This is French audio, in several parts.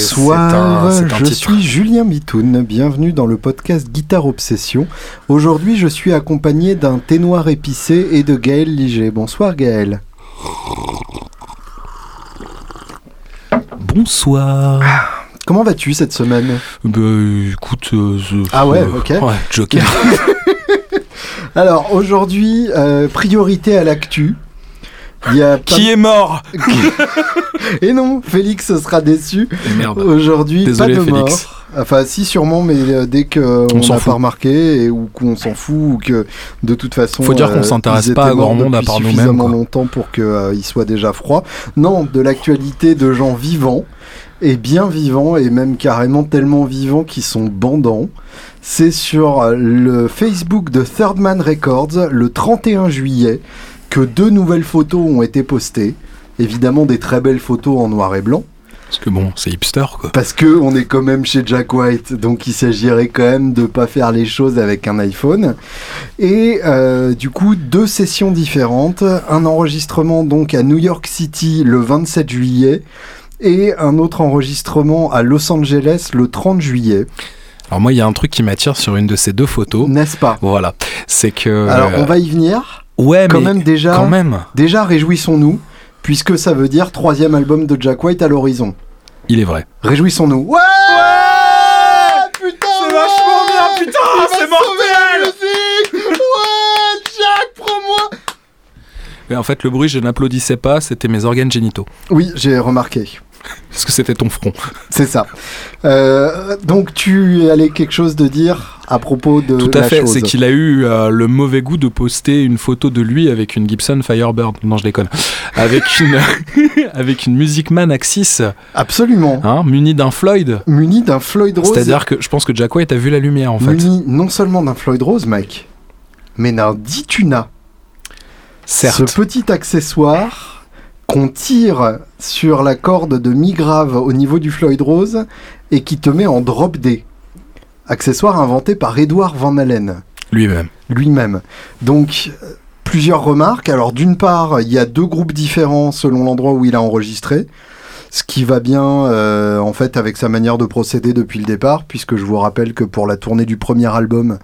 Bonsoir, je suis Julien Mitoun, bienvenue dans le podcast Guitare Obsession. Aujourd'hui je suis accompagné d'un thé noir épicé et de Gaël Liger. Bonsoir Gaël. Bonsoir. Comment vas-tu cette semaine? Bah écoute, euh, Ah ouais, euh, ok. Ouais, Joker. Alors aujourd'hui, euh, priorité à l'actu. Il y a pas- Qui est mort Et non, Félix sera déçu. Merde. Aujourd'hui, pas de Félix. mort. Enfin, si, sûrement, mais euh, dès qu'on On s'en n'a fout. pas remarqué, et, ou qu'on s'en fout, ou que de toute façon. Faut dire qu'on euh, s'intéresse pas à grand monde à depuis part nous-mêmes, suffisamment quoi. longtemps pour qu'il soit déjà froid. Non, de l'actualité de gens vivants, et bien vivants, et même carrément tellement vivants qu'ils sont bandants. C'est sur euh, le Facebook de Third Man Records, le 31 juillet, que deux nouvelles photos ont été postées. Évidemment, des très belles photos en noir et blanc. Parce que bon, c'est hipster quoi. Parce que on est quand même chez Jack White, donc il s'agirait quand même de pas faire les choses avec un iPhone. Et euh, du coup, deux sessions différentes, un enregistrement donc à New York City le 27 juillet et un autre enregistrement à Los Angeles le 30 juillet, Alors moi, il y a un truc qui m'attire sur une de ces deux photos. n'est-ce pas? Voilà, c'est que. Alors on va y venir. Ouais, Quand mais même déjà, quand même, déjà réjouissons-nous, puisque ça veut dire troisième album de Jack White à l'horizon. il est vrai. Réjouissons-nous. Ouais, Putain C'est vachement bien, putain, c'est mortel Ouais, Jack, prends-moi Et en fait, le bruit, je n'applaudissais pas, c'était mes organes génitaux. Oui, j'ai remarqué. Parce que c'était ton front. C'est ça. Euh, donc tu allais quelque chose de dire à propos de Tout à la fait, c'est qu'il a eu euh, le mauvais goût de poster une photo de lui avec une Gibson Firebird. Non, je déconne. Avec une, avec une Music Man Axis, Absolument. hein, muni d'un Floyd. Muni d'un Floyd Rose. C'est-à-dire que je pense que Jack White a vu la lumière en fait. Muni non seulement d'un Floyd Rose, mec, mais d'un Dituna. Certes. Ce petit accessoire qu'on tire sur la corde de mi grave au niveau du Floyd Rose et qui te met en drop D. Accessoire inventé par Edward Van Allen Lui-même. lui-même. Donc euh, plusieurs remarques. Alors d'une part, il y a deux groupes différents selon l'endroit où il a enregistré. Ce qui va bien euh, en fait avec sa manière de procéder depuis le départ, puisque je vous rappelle que pour la tournée du premier album,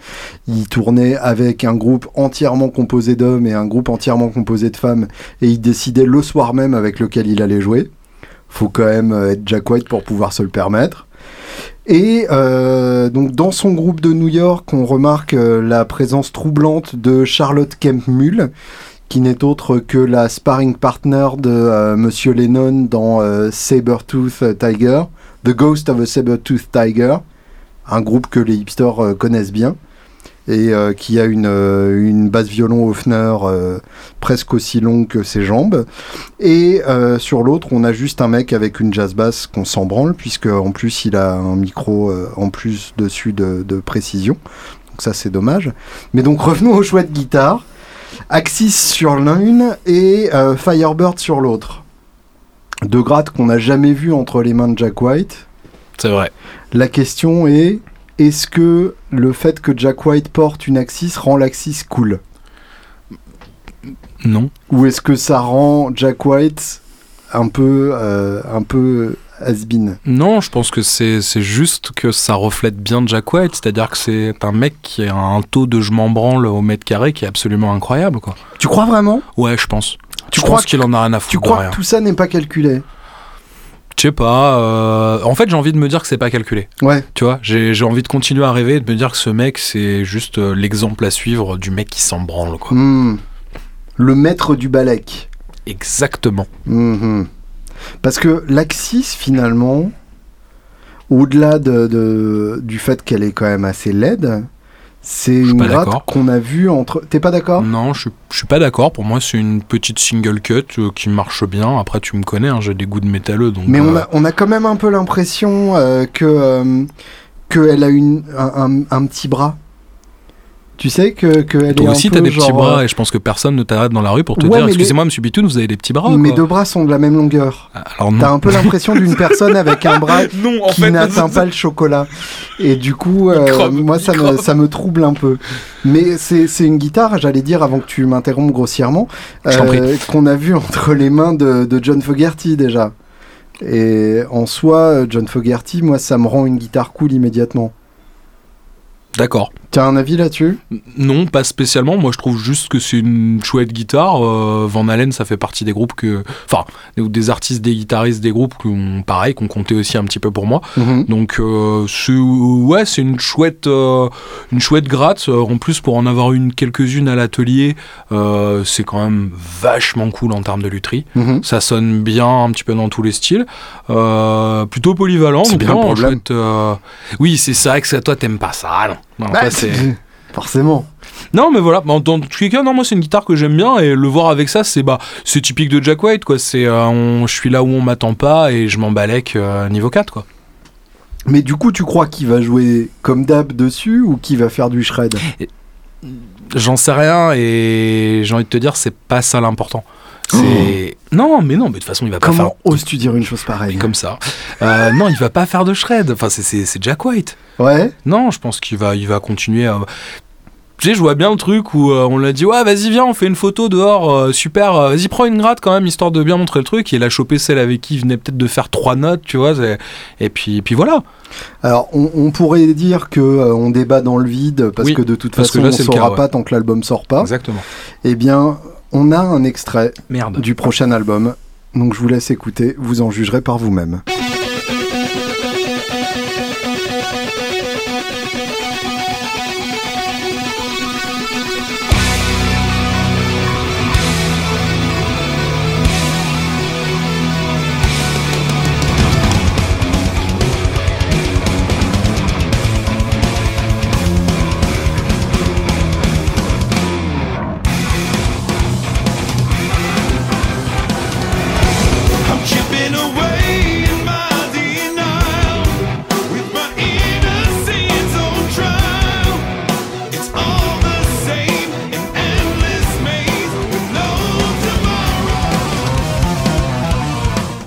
il tournait avec un groupe entièrement composé d'hommes et un groupe entièrement composé de femmes, et il décidait le soir même avec lequel il allait jouer. Faut quand même euh, être Jack White pour pouvoir se le permettre. Et euh, donc dans son groupe de New York, on remarque la présence troublante de Charlotte Kemp Mull, qui n'est autre que la sparring partner de euh, Monsieur Lennon dans euh, Sabertooth Tiger, The Ghost of a Sabertooth Tiger, un groupe que les hipsters euh, connaissent bien et euh, qui a une, euh, une basse violon Hofner euh, presque aussi longue que ses jambes. Et euh, sur l'autre, on a juste un mec avec une jazz basse qu'on s'en branle, puisque en plus il a un micro euh, en plus dessus de, de précision. Donc ça c'est dommage. Mais donc revenons au choix de guitare. Axis sur l'une et euh, Firebird sur l'autre. Deux grades qu'on n'a jamais vus entre les mains de Jack White. C'est vrai. La question est est-ce que le fait que Jack White porte une Axis rend l'Axis cool? Non. Ou est-ce que ça rend Jack White un peu, euh, un peu has-been Non, je pense que c'est juste que ça reflète bien Jack White, c'est-à-dire que c'est un mec qui a un taux de je m'en branle au mètre carré qui est absolument incroyable, quoi. Tu crois vraiment? Ouais, je pense. Tu je crois qu'il en a rien à foutre Tu crois rien. que tout ça n'est pas calculé? Je sais pas. euh, En fait, j'ai envie de me dire que c'est pas calculé. Ouais. Tu vois, j'ai envie de continuer à rêver et de me dire que ce mec, c'est juste euh, l'exemple à suivre du mec qui s'en branle, quoi. Hmm. Le maître du balek. Exactement. Mhm. Parce que l'Axis, finalement, au-delà de, de- du fait qu'elle est quand même assez laide, c'est une gratte qu'on a vue entre. T'es pas d'accord? Non, je, suis- je suis pas d'accord. Pour moi, c'est une petite single cut euh, qui marche bien. Après, tu me connais, hein, j'ai des goûts de métalleux. Donc, Mais on euh, a, on a quand même un peu l'impression euh, que qu'elle a une, un, un- un petit bras. Tu sais que, que elle est Toi un aussi, t'as des petits bras et je pense que personne ne t'arrête dans la rue pour te Ouais, dire Excusez-moi, monsieur Bitoun, vous avez des petits bras. Mes quoi. deux bras sont de la même longueur. Alors, non. T'as un peu l'impression d'une personne avec un bras non, en qui n'atteint pas le chocolat. Et du coup, euh, moi, ça me, ça me trouble un peu. Mais c'est c'est une guitare, j'allais dire, avant que tu m'interrompes grossièrement, prie. qu'on a vu entre les mains de, de John Fogerty déjà. Et en soi, John Fogerty, moi, ça me rend une guitare cool immédiatement. D'accord. T'as un avis là-dessus Non, pas spécialement. Moi, je trouve juste que c'est une chouette guitare. Euh, Van Halen, ça fait partie des groupes que. Enfin, des artistes, des guitaristes, des groupes qui ont, pareil, qu'on comptait aussi un petit peu pour moi. Mhm. Donc, euh, ouais, c'est une chouette, euh, une chouette gratte. En plus, pour en avoir une quelques-unes à l'atelier, c'est quand même vachement cool en termes de lutherie. Mhm. Ça sonne bien un petit peu dans tous les styles. Plutôt polyvalent. C'est bien le problème. chouette, Oui, c'est ça que toi, t'aimes pas ça. Non, non Bah, c'est. Forcément. Non, mais voilà, dans, dans tous les cas, non, moi c'est une guitare que j'aime bien et le voir avec ça, c'est bah, c'est typique de Jack White, quoi. C'est, euh, on- je suis là où on m'attend pas et je m'en balèque euh, niveau 4, quoi. Mais du coup, tu crois qu'il va jouer comme d'hab dessus ou qu'il va faire du shred? J'en sais rien et j'ai envie de te dire, c'est pas ça l'important. C'est non, mais non, mais de toute façon, il va pas faire Comment oses-tu dire une chose pareille comme ça. Euh, non, il va pas faire de shred. Enfin, c'est- c'est c'est Jack White. Ouais Non, je pense qu'il va, il va continuer à. Tu sais, je vois bien le truc où euh, on l'a dit, ouais, vas-y, viens, on fait une photo dehors, euh, super, vas-y, prends une gratte quand même, histoire de bien montrer le truc. Et il a chopé celle avec qui il venait peut-être de faire trois notes, tu vois. c'est- Et puis, puis voilà. Alors, on, on pourrait dire que euh, on débat dans le vide parce Oui, que de toute façon, là, on ne saura ouais. pas tant que l'album sort pas. Exactement. Eh bien, on a un extrait Merde. du prochain album. Donc, je vous laisse écouter. Vous en jugerez par vous-même.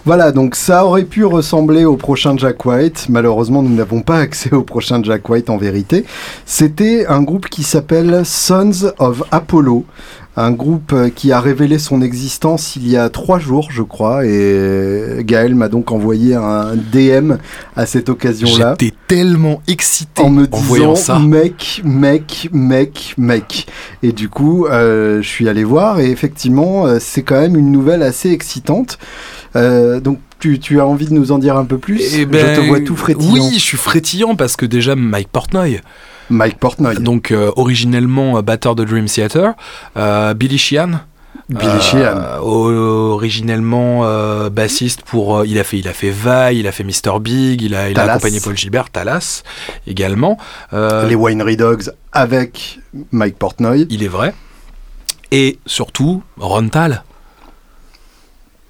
Voilà, donc ça aurait pu ressembler au prochain Jack White. Malheureusement, nous n'avons pas accès au prochain Jack White en vérité. C'était un groupe qui s'appelle Sons of Apollo. Un groupe euh, qui a révélé son existence il y a trois jours, je crois, et Gaël m'a donc envoyé un DM à cette occasion-là. J'étais tellement excité En me disant ça. mec, mec, mec, mec. Et du coup, euh, je suis allé voir et effectivement, euh, c'est quand même une nouvelle assez excitante. Euh, donc, tu, tu as envie de nous en dire un peu plus Eh ben, Je te vois tout frétillant. Oui, je suis frétillant parce que déjà Mike Portnoy, Mike Portnoy, donc euh, originellement euh, batteur de Dream Theater, euh, Billy Sheehan, Billy Sheehan. originellement bassiste pour il a fait il a fait Vai, il a fait Mr Big, il a il a Talas. accompagné Paul Gilbert, Talas également. Les Winery Dogs avec Mike Portnoy. il est vrai. Et surtout Ron Tal.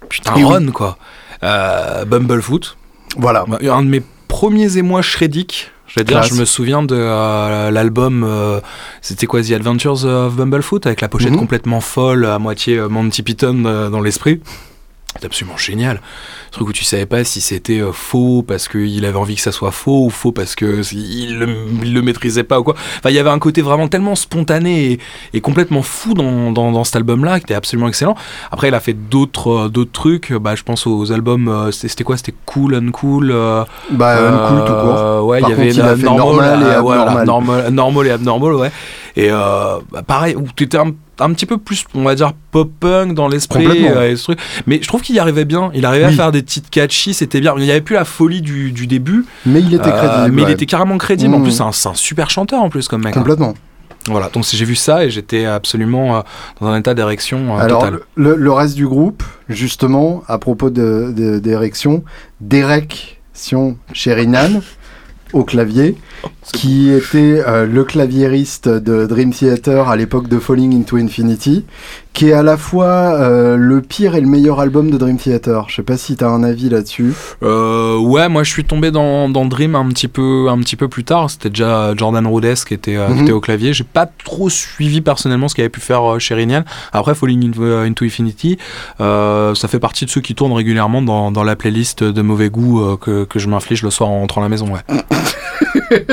Putain Et oui. Quoi. Euh, Bumblefoot, Voilà. un de mes premiers émois shreddiques. Je veux dire, je me souviens de euh, l'album, euh, c'était quoi, The Adventures of Bumblefoot, avec la pochette Mhm. complètement folle, à moitié Monty Python dans l'esprit. C'est absolument génial. Ce truc où tu savais pas si c'était euh, faux parce qu'il avait envie que ça soit faux ou faux parce que il le, il le maîtrisait pas ou quoi. Enfin, il y avait un côté vraiment tellement spontané et, et complètement fou dans, dans, dans cet album-là qui était absolument excellent. Après, il a fait d'autres euh, d'autres trucs. Bah, je pense aux albums. euh, c'était quoi? C'était Cool, Uncool. euh, Bah, uncool tout court. euh, Ouais, Par il y avait contre, il a la fait normal, normal et voilà, abnormal. normal, normal et abnormal, ouais. Et euh, bah, pareil, où t'étais un, un petit peu plus, on va dire, pop-punk dans l'esprit. Euh, et ce truc. Mais je trouve qu'il y arrivait bien. Il arrivait Oui. à faire des petites catchy, c'était bien. Il n'y avait plus la folie du, du début. Mais il était euh, crédible. mais il était carrément crédible. En Mm. plus, c'est un, super chanteur en plus comme mec. hein. Complètement. Voilà, donc j'ai vu ça et j'étais absolument euh, dans un état d'érection euh, Alors, total. le, le reste du groupe, justement, à propos de- de- d'érection, d'érection Sherinan au clavier, qui était euh, le claviériste de Dream Theater à l'époque de Falling into Infinity, qui est à la fois euh, le pire et le meilleur album de Dream Theater. Je sais pas si tu as un avis là-dessus. Euh, ouais, moi je suis tombé dans, dans Dream un petit peu, un petit peu plus tard. C'était déjà Jordan Rhodes qui était, euh, qui Mhm. était au clavier. J'ai pas trop suivi personnellement ce qu'avait pu faire euh, Sherinian. Après, Falling into, Infinity, euh, ça fait partie de ceux qui tournent régulièrement dans, dans la playlist de mauvais goût que, que je m'inflige le soir en rentrant à la maison. Ouais.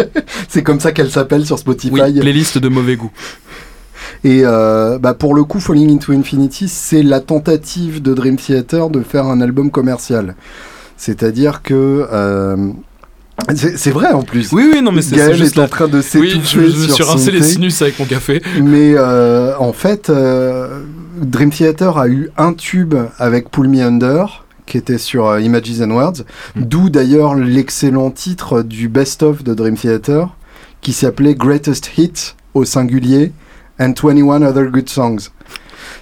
C'est comme ça qu'elle s'appelle sur Spotify. Oui, playlist de mauvais goût. Et euh, bah pour le coup, Falling into Infinity, c'est la tentative de Dream Theater de faire un album commercial. C'est-à-dire que euh, c'est vrai en plus. Oui, oui, non, mais c'est juste est en train de Oui, s'étouffer je, je me suis rincé les sinus avec mon café. Mais euh, en fait, euh, Dream Theater a eu un tube avec Pull Me Under qui était sur euh, Images and Words, Mm. d'où d'ailleurs l'excellent titre du best-of de Dream Theater qui s'appelait Greatest Hit au singulier and 21 Other Good Songs.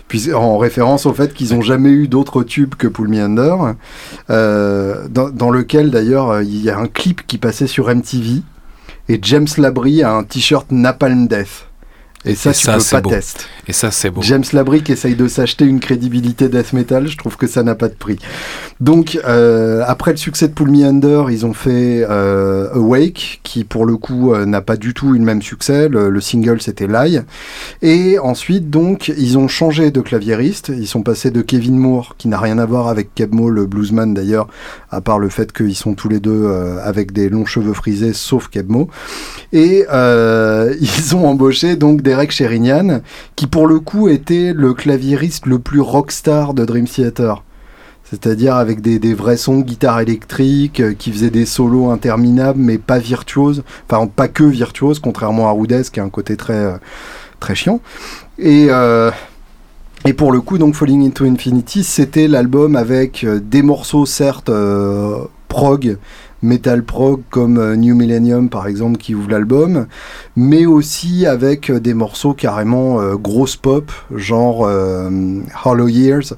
Puis, en référence au fait qu'ils n'ont jamais eu d'autres tubes que Pull Me Under, euh, dans, dans lequel d'ailleurs euh, il y a un clip qui passait sur MTV et James Labrie a un t-shirt Napalm Death. Et ça, Et tu ça, peux pas beau. tester. Et ça, c'est beau. James Labrie qui essaye de s'acheter une crédibilité death metal, je trouve que ça n'a pas de prix. Donc, euh, après le succès de Pull Me Under, ils ont fait euh, Awake, qui pour le coup euh, n'a pas du tout eu le même succès. Le, le single, c'était Lie. Et ensuite, donc, ils ont changé de claviériste. Ils sont passés de Kevin Moore, qui n'a rien à voir avec Keb Mo, le bluesman d'ailleurs, à part le fait qu'ils sont tous les deux euh, avec des longs cheveux frisés, sauf Keb Mo. Et euh, ils ont embauché donc Derek Sherinian, qui pour le coup était le claviériste le plus rockstar de Dream Theater. C'est-à-dire avec des, vrais sons guitare électrique, euh, qui faisait des solos interminables, mais pas virtuoses. Enfin, pas que virtuoses, contrairement à Rudez, qui a un côté très, euh, très chiant. Et, euh, et pour le coup, donc Falling into Infinity, c'était l'album avec des morceaux, certes, prog, metal prog, comme euh, New Millennium, par exemple, qui ouvre l'album, mais aussi avec euh, des morceaux carrément euh, grosse pop, genre euh, Hollow Years.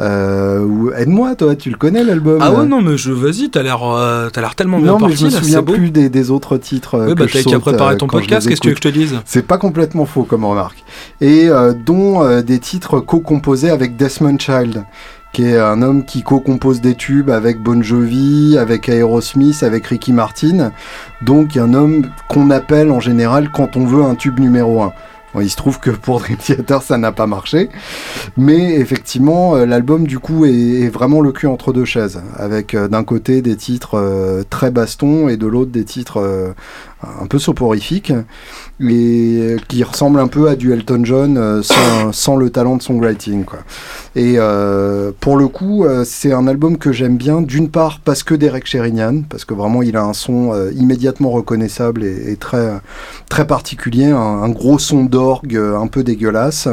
Euh, ou- Aide-moi, toi, tu le connais l'album? Ah ouais, non, mais je, vas-y, t'as l'air, euh, t'as l'air tellement bien Non, mais parti, je me souviens plus des, des autres titres. Oui, bah que je t'as qu'à préparer ton podcast, qu'est-ce que tu veux que je te dise? C'est pas complètement faux comme remarque. Et euh, dont des titres co-composés avec Desmond Child, qui est un homme qui co-compose des tubes avec Bon Jovi, avec Aerosmith, avec Ricky Martin. Donc un homme qu'on appelle en général quand on veut un tube numéro 1. Bon, il se trouve que pour Dream Theater, ça n'a pas marché. Mais effectivement, euh, l'album, du coup, est, vraiment le cul entre deux chaises. Avec euh, d'un côté des titres euh, très baston et de l'autre des titres un peu soporifiques. Et qui ressemblent un peu à du Elton John euh, sans, le talent de songwriting. Quoi. Et euh, pour le coup, euh, c'est un album que j'aime bien, d'une part parce que Derek Sherinian, parce que vraiment il a un son immédiatement reconnaissable et, très, très particulier, un, gros son d'orgue un peu dégueulasse.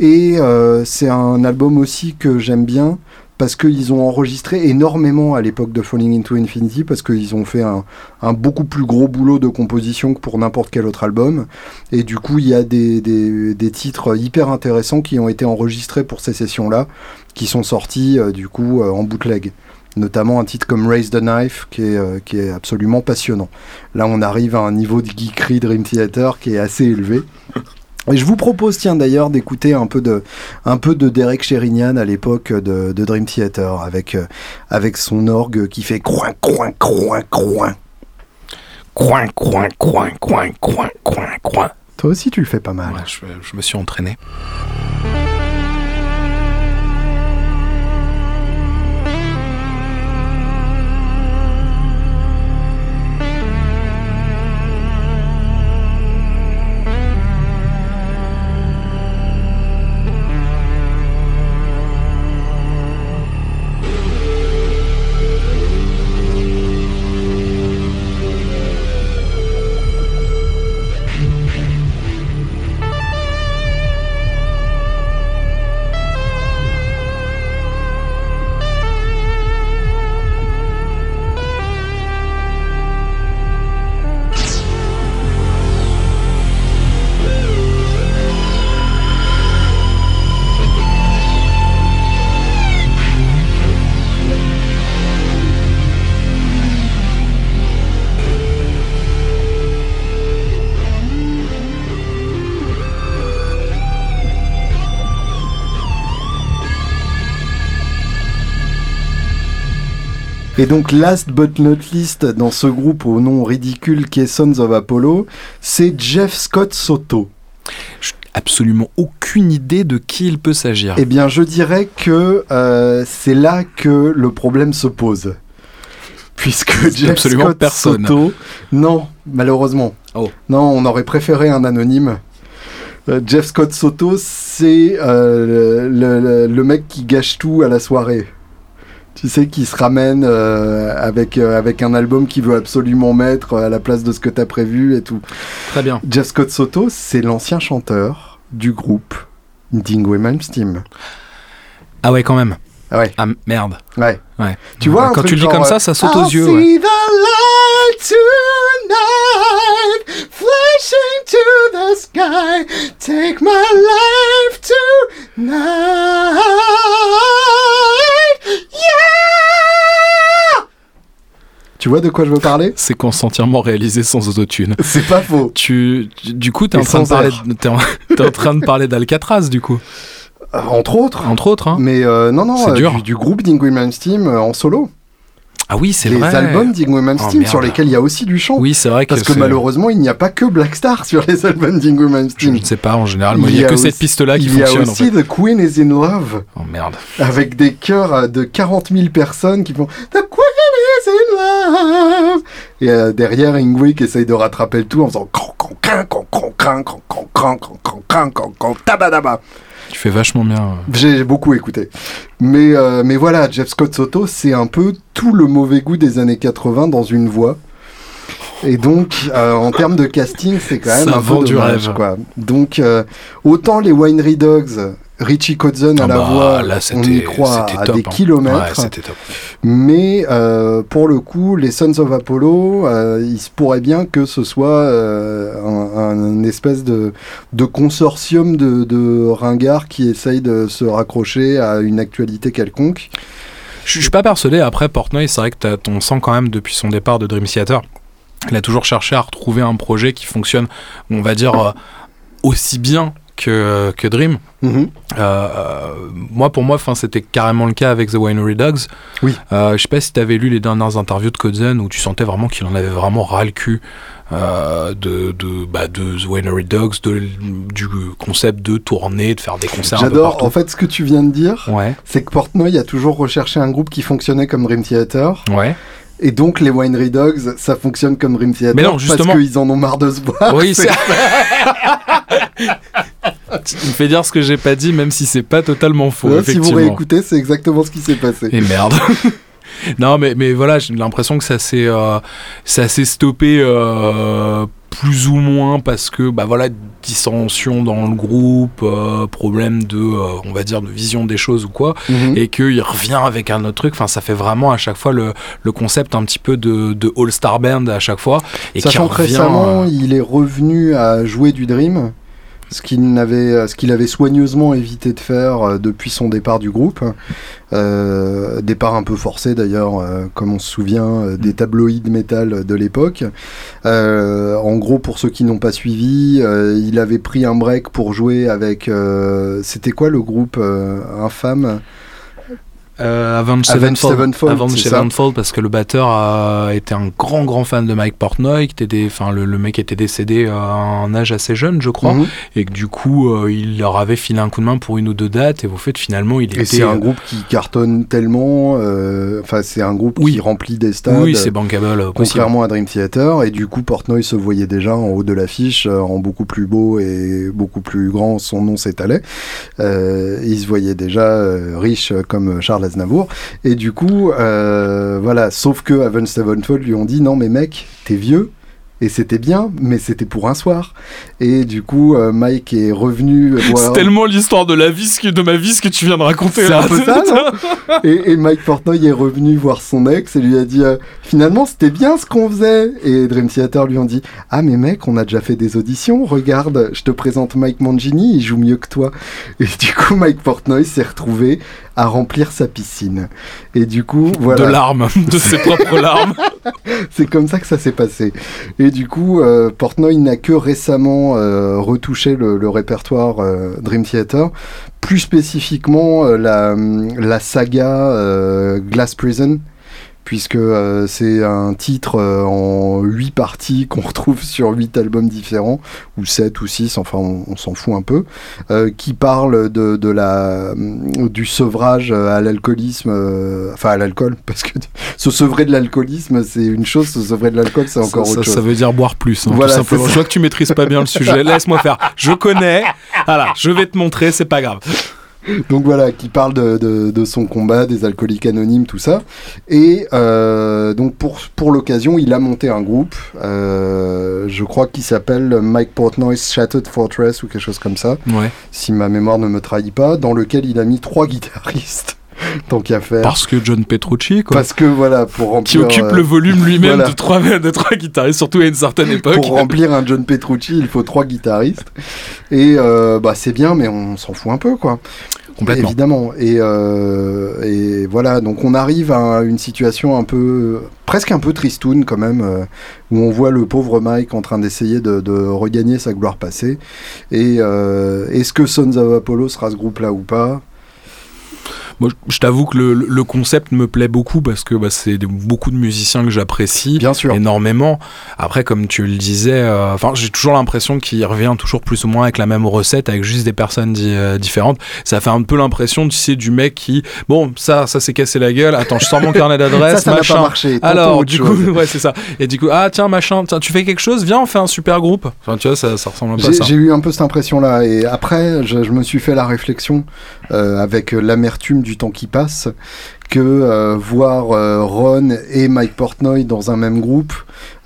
Et c'est un album aussi que j'aime bien parce qu'ils ont enregistré énormément à l'époque de Falling into Infinity, parce qu'ils ont fait un, beaucoup plus gros boulot de composition que pour n'importe quel autre album. Et du coup, il y a des, titres hyper intéressants qui ont été enregistrés pour ces sessions-là, qui sont sortis euh, du coup euh, en bootleg. Notamment un titre comme Raise the Knife, qui est, euh, qui absolument passionnant. Là, on arrive à un niveau de geekery Dream Theater qui est assez élevé. Et je vous propose, tiens d'ailleurs, d'écouter un peu de, un peu de Derek Sherinian à l'époque de, Dream Theater, avec, euh, avec son orgue qui fait coin, coin, coin, coin. Coin, coin, coin, coin, coin, coin, coin. Toi aussi, tu le fais pas mal. Je, je me suis entraîné. Et donc, last but not least, dans ce groupe au nom ridicule qui est Sons of Apollo, c'est Jeff Scott Soto. J'ai absolument aucune idée de qui il peut s'agir. Eh bien, je dirais que euh, c'est là que le problème se pose. Puisque Jeff absolument Scott personne. Soto... Non, malheureusement. Oh. Non, on aurait préféré un anonyme. Euh, Jeff Scott Soto, c'est euh, le, le- le mec qui gâche tout à la soirée. Tu sais, qui se ramène euh, avec, euh, avec un album qu'il veut absolument mettre à la place de ce que t'as prévu et tout. Très bien. Jeff Scott Soto, c'est l'ancien chanteur du groupe Dingo Malmsteen. Ah ouais, quand même. Ah ouais, Ah merde. ouais. Ouais. Tu vois, quand tu le dis comme euh, ça, ça saute I'll aux yeux. see ouais. the light tonight, flashing to the sky. Take my life tonight. Tu vois de quoi je veux parler Séquence entièrement réalisée sans autotune. C'est pas faux. Tu, du coup, t'es en train de parler, air. de- t'es en, t'es en train de parler d'Alcatraz, du coup, Euh, Entre autres. entre autres. Hein. Mais euh, non, non, C'est euh, dur. Du, du groupe Dingo Malmsteen euh, en solo. Ah oui, c'est Les vrai. albums Dingo Malmsteen Oh, merde. sur lesquels il y a aussi du chant. Oui, c'est vrai que Parce que malheureusement, il n'y a pas que Black Star sur les albums Dingo Je Malmsteen. ne sais pas, en général, il y a, que aussi- cette piste-là qui il y a fonctionne. en aussi fait. The Queen is in Love, Oh merde. avec des chœurs de 40 000 personnes qui font The Queen is in Love. Et euh, derrière, Ingwe qui essaye de rattraper le tout en faisant cran, cran, cran, cran, cran, cran, cran, cran, cran, cran, cran, cran, cran, cran, tabadaba. Tu fais vachement bien. euh. J'ai beaucoup écouté. Mais, euh, mais voilà, Jeff Scott Soto, c'est un peu tout le mauvais goût des années 80 dans une voix. Et donc, euh, en termes de casting, c'est quand même un vend peu du dommage, rêve. quoi. Donc, euh, autant les Winery Dogs, Richie Kotzen à Ah la bah, voix, là, on y croit à top, des hein. kilomètres. Ouais, c'était top. Mais euh, pour le coup, les Sons of Apollo, euh, il se pourrait bien que ce soit euh, un, un espèce de, de consortium de, de ringards qui essayent de se raccrocher à une actualité quelconque. Je suis pas persuadé. Après, Portnoy, c'est vrai que on sent quand même depuis son départ de Dream Theater, il a toujours cherché à retrouver un projet qui fonctionne, on va dire, euh, aussi bien que, que Dream. Mhm. Euh, euh, moi, pour moi, c'était carrément le cas avec The Winery Dogs. Oui. Euh, je sais pas si tu avais lu les dernières interviews de Kotzen où tu sentais vraiment qu'il en avait vraiment ras le cul euh, de, de, bah, de The Winery Dogs, de, du concept de tourner, de faire des concerts. J'adore. En fait, ce que tu viens de dire, Ouais, c'est que Portnoy a toujours recherché un groupe qui fonctionnait comme Dream Theater. ouais. Et donc, les Winery Dogs, ça fonctionne comme Dream Theater. Mais non, justement. Parce qu'ils en ont marre de se voir. Oui, c'est. tu me fais dire ce que j'ai pas dit, même si c'est pas totalement faux. Ouais, si vous réécoutez, c'est exactement ce qui s'est passé. Et merde. non, mais, mais voilà, j'ai l'impression que ça s'est euh, ça stoppé euh, plus ou moins parce que bah voilà dissension dans le groupe, euh, problème de euh, on va dire de vision des choses ou quoi, Mhm. et qu'il revient avec un autre truc. Enfin, ça fait vraiment à chaque fois le, le concept un petit peu de, de all star band à chaque fois. Et Sachant que revient, récemment, euh, il est revenu à jouer du Dream, ce qu'il avait soigneusement évité de faire euh, depuis son départ du groupe. Euh, départ un peu forcé d'ailleurs, euh, comme on se souvient euh, des tabloïds métal de l'époque. Euh, en gros, pour ceux qui n'ont pas suivi, il avait pris un break pour jouer avec. euh, C'était quoi le groupe euh, infâme? Euh, Avenged Avenged Sevenfold, Avenged. Sevenfold, parce que le batteur a été un grand grand fan de Mike Portnoy, qui était des, enfin le, le mec était décédé à un âge assez jeune, je crois, Mhm. et que du coup euh, il leur avait filé un coup de main pour une ou deux dates, et au fait finalement il Et était. c'est un euh, groupe qui cartonne tellement. euh, Enfin, c'est un groupe Oui. qui remplit des stades. oui, c'est bankable. euh. Contrairement à Dream Theater, et du coup Portnoy se voyait déjà en haut de l'affiche, euh, en beaucoup plus beau et beaucoup plus grand, son nom s'étalait. Euh, il se voyait déjà euh, riche euh, comme Charles Aznavour. Et du coup, euh, voilà, sauf que Avenged Sevenfold lui ont dit non mais mec, t'es vieux. Et c'était bien, mais c'était pour un soir. Et du coup, euh, Mike est revenu voir... C'est tellement l'histoire de la vie de ma vie ce que tu viens de raconter C'est un peu ça, et Mike Portnoy est revenu voir son ex et lui a dit euh, finalement c'était bien ce qu'on faisait. Et Dream Theater lui ont dit ah mais mec on a déjà fait des auditions, regarde je te présente Mike Mangini, il joue mieux que toi. Et du coup Mike Portnoy s'est retrouvé à remplir sa piscine. Et du coup De voilà larmes, de ses propres larmes. c'est comme ça que ça s'est passé. Et du coup, euh, Portnoy n'a que récemment euh, retouché le, le répertoire euh, Dream Theater, plus spécifiquement euh, la, la saga Glass Prison, puisque euh, c'est un titre euh, en huit parties qu'on retrouve sur huit albums différents, ou sept ou six, enfin on, on s'en fout un peu, euh, qui parle de, de la, du sevrage à l'alcoolisme, enfin à l'alcool, parce que se sevrer de l'alcoolisme c'est une chose, se sevrer de l'alcool c'est encore ça, autre ça- chose. ça veut dire boire plus, hein, Voilà, tout simplement. Je vois que tu maîtrises pas bien le sujet. Laisse-moi faire. Je connais. Voilà, je vais te montrer, c'est pas grave. Donc voilà, qui parle de, de- de son combat, des alcooliques anonymes, tout ça. Et euh, donc pour, pour l'occasion, il a monté un groupe, euh, je crois qu'il s'appelle Mike Portnoy's Shattered Fortress ou quelque chose comme ça, Ouais. si ma mémoire ne me trahit pas, dans lequel il a mis trois guitaristes. Tant qu'à faire. Parce que John Petrucci, quoi. Parce que voilà, pour qui remplir, occupe euh, le volume lui-même voilà. de, trois, de trois guitaristes, surtout à une certaine époque. pour remplir un John Petrucci, il faut trois guitaristes. Et euh, bah c'est bien, mais on s'en fout un peu, quoi. Complètement. Évidemment. Et, euh, et voilà, donc on arrive à une situation un peu, presque un peu tristoun quand même, euh, où on voit le pauvre Mike en train d'essayer de, de regagner sa gloire passée. Et euh, est-ce que Sons of Apollo sera ce groupe-là ou pas? Moi, je- t'avoue que le, le concept me plaît beaucoup parce que bah, c'est beaucoup de musiciens que j'apprécie Bien sûr. énormément. Après, comme tu le disais, euh, j'ai toujours l'impression qu'il revient toujours plus ou moins avec la même recette, avec juste des personnes di- euh, différentes. Ça fait un peu l'impression, tu sais, du mec qui, bon, ça, ça s'est cassé la gueule. Attends, je sors mon carnet Ça, d'adresse, ça n'a machin. pas marché. Alors, du chose. coup, ouais, c'est ça. Et du coup, ah tiens, machin, tiens, tu fais quelque chose, viens, on fait un super groupe. Enfin, tu vois, ça, ça ressemble un peu à ça. j'ai eu un peu cette impression-là. Et après, je, je me suis fait la réflexion, euh, avec l'amertume du temps qui passe, que euh, voir euh, Ron et Mike Portnoy dans un même groupe,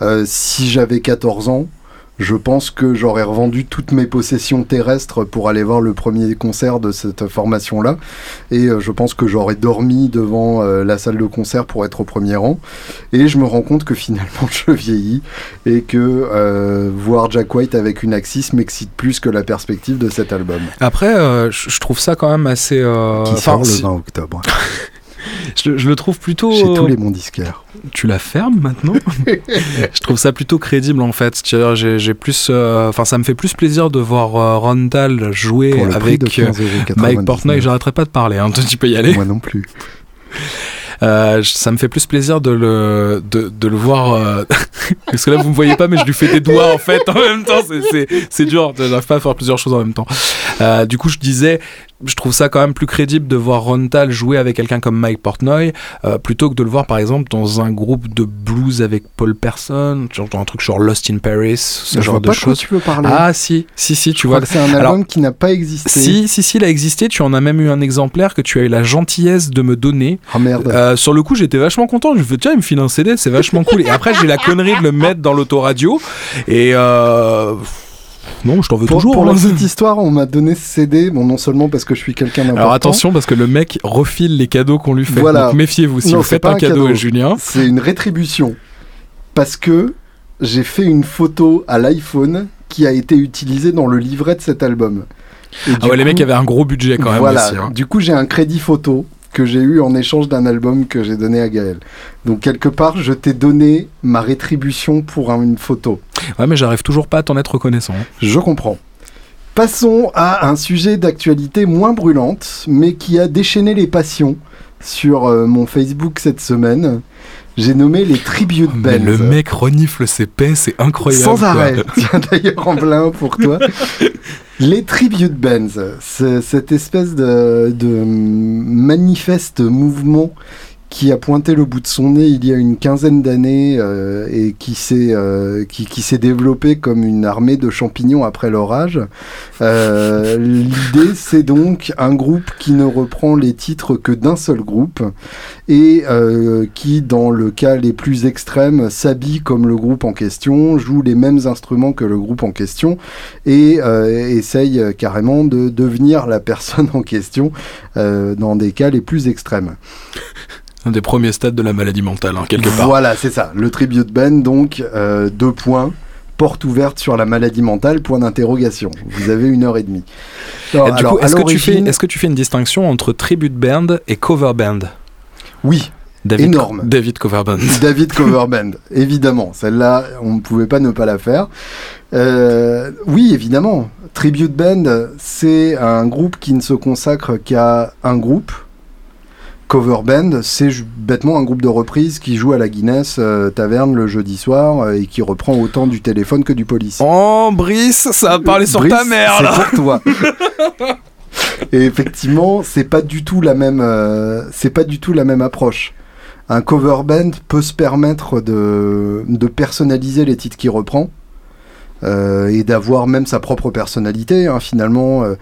euh, si j'avais 14 ans, je pense que j'aurais revendu toutes mes possessions terrestres pour aller voir le premier concert de cette formation-là. Et euh, je pense que j'aurais dormi devant euh, la salle de concert pour être au premier rang. Et je me rends compte que finalement je vieillis et que euh, voir Jack White avec une Axis m'excite plus que la perspective de cet album. Après, euh, je trouve ça quand même assez. euh, qui enfin, sort le si- 20 octobre. je, je le trouve plutôt. Chez tous les bons disquaires. Tu la fermes maintenant Je trouve ça plutôt crédible en fait. J'ai plus, euh, enfin, ça me fait plus plaisir de voir euh, Rondal jouer avec euh, 15,99 Mike Portnoy. J'arrêterai pas de parler. Hein, tu peux y aller. Moi non plus. Euh, ça me fait plus plaisir de le, de, de le voir. euh, Parce que là, vous me voyez pas, mais je lui fais des doigts en fait en même temps. c'est- dur. J'arrive pas à faire plusieurs choses en même temps. Euh, du coup, je disais, je trouve ça quand même plus crédible de voir Rontal jouer avec quelqu'un comme Mike Portnoy euh, plutôt que de le voir par exemple dans un groupe de blues avec Paul Person, genre dans un truc genre Lost in Paris, ce je genre vois de choses. tu veux parler. Ah si, si, si, tu je vois. c'est un album Alors, qui n'a pas existé. Si, si, si, il a existé. Tu en as même eu un exemplaire que tu as eu la gentillesse de me donner. Ah merde. Euh, sur le coup, j'étais vachement content. Je fais, tiens, il me file un CD, c'est vachement cool. Et après, j'ai la connerie de le mettre dans l'autoradio. Et euh... non, je t'en veux pour, toujours. pour hein. petite histoire, on m'a donné ce CD, bon non seulement parce que je suis quelqu'un d'important. Alors attention, parce que le mec refile les cadeaux qu'on lui fait. Voilà. Donc méfiez-vous. Si Non, vous faites un un cadeau, à Julien, C'est une rétribution. Parce que j'ai fait une photo à l'iPhone qui a été utilisée dans le livret de cet album. Et ah ouais, les mecs avaient un gros budget quand même voilà. aussi. hein. Du coup, j'ai un crédit photo que j'ai eu en échange d'un album que j'ai donné à Gaël. Donc quelque part, je t'ai donné ma rétribution pour un- une photo. Ouais, mais j'arrive toujours pas à t'en être reconnaissant. Je comprends. Passons à un sujet d'actualité moins brûlante, mais qui a déchaîné les passions sur euh, mon Facebook cette semaine. J'ai nommé les tribute Mais bands. le mec renifle ses paix, c'est incroyable. Sans quoi. arrêt. Tiens d'ailleurs en plein pour toi. Les tribute bands, cette espèce de, de manifeste mouvement qui a pointé le bout de son nez il y a une quinzaine d'années euh, et qui s'est euh, qui, qui s'est développé comme une armée de champignons après l'orage. Euh, L'idée, c'est donc un groupe qui ne reprend les titres que d'un seul groupe et euh, qui, dans le cas les plus extrêmes, s'habille comme le groupe en question, joue les mêmes instruments que le groupe en question et euh, essaye carrément de devenir la personne en question euh, dans des cas les plus extrêmes. Un des premiers stades de la maladie mentale, hein, quelque part. Voilà, c'est ça. Le tribute band, donc, euh, deux points. Porte ouverte sur la maladie mentale, point d'interrogation. Vous avez une heure et demie. Alors, Et du alors, coup, est-ce que, tu fais, est-ce que tu fais une distinction entre tribute band et cover band Oui, David, Énorme. David cover band. David Coverband, évidemment. Celle-là, on ne pouvait pas ne pas la faire. Euh, oui, évidemment. Tribute Band, c'est un groupe qui ne se consacre qu'à un groupe. Cover Band, c'est bêtement un groupe de reprises qui joue à la Guinness euh, Taverne le jeudi soir euh, et qui reprend autant du téléphone que du police. Oh, Brice, ça a parlé sur Brice, ta mère, là C'est pour toi. Et effectivement, c'est pas du tout la même, euh, c'est pas du tout la même approche. Un cover band peut se permettre de, de personnaliser les titres qu'il reprend. Euh, et d'avoir même sa propre personnalité. hein, finalement, euh,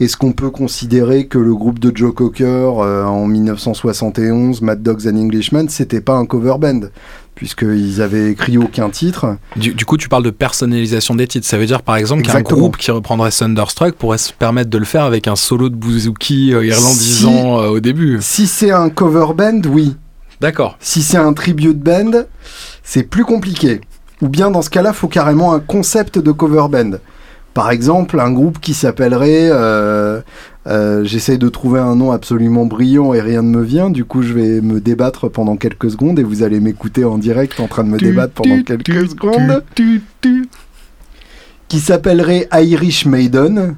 est-ce qu'on peut considérer que le groupe de Joe Cocker euh, en 1971, Mad Dogs and Englishmen, c'était pas un cover band? Puisqu'ils avaient écrit aucun titre. Du, du coup, tu parles de personnalisation des titres. Ça veut dire, par exemple, qu'un groupe qui reprendrait Thunderstruck pourrait se permettre de le faire avec un solo de bouzouki euh, irlandisant euh, au début. Si c'est un cover band, oui. D'accord. Si c'est un tribute band, c'est plus compliqué. Ou bien dans ce cas-là, faut carrément un concept de cover band. Par exemple, un groupe qui s'appellerait. euh, euh, J'essaye de trouver un nom absolument brillant et rien ne me vient. Du coup, je vais me débattre pendant quelques secondes et vous allez m'écouter en direct en train de me débattre pendant quelques secondes. Qui s'appellerait Irish Maiden.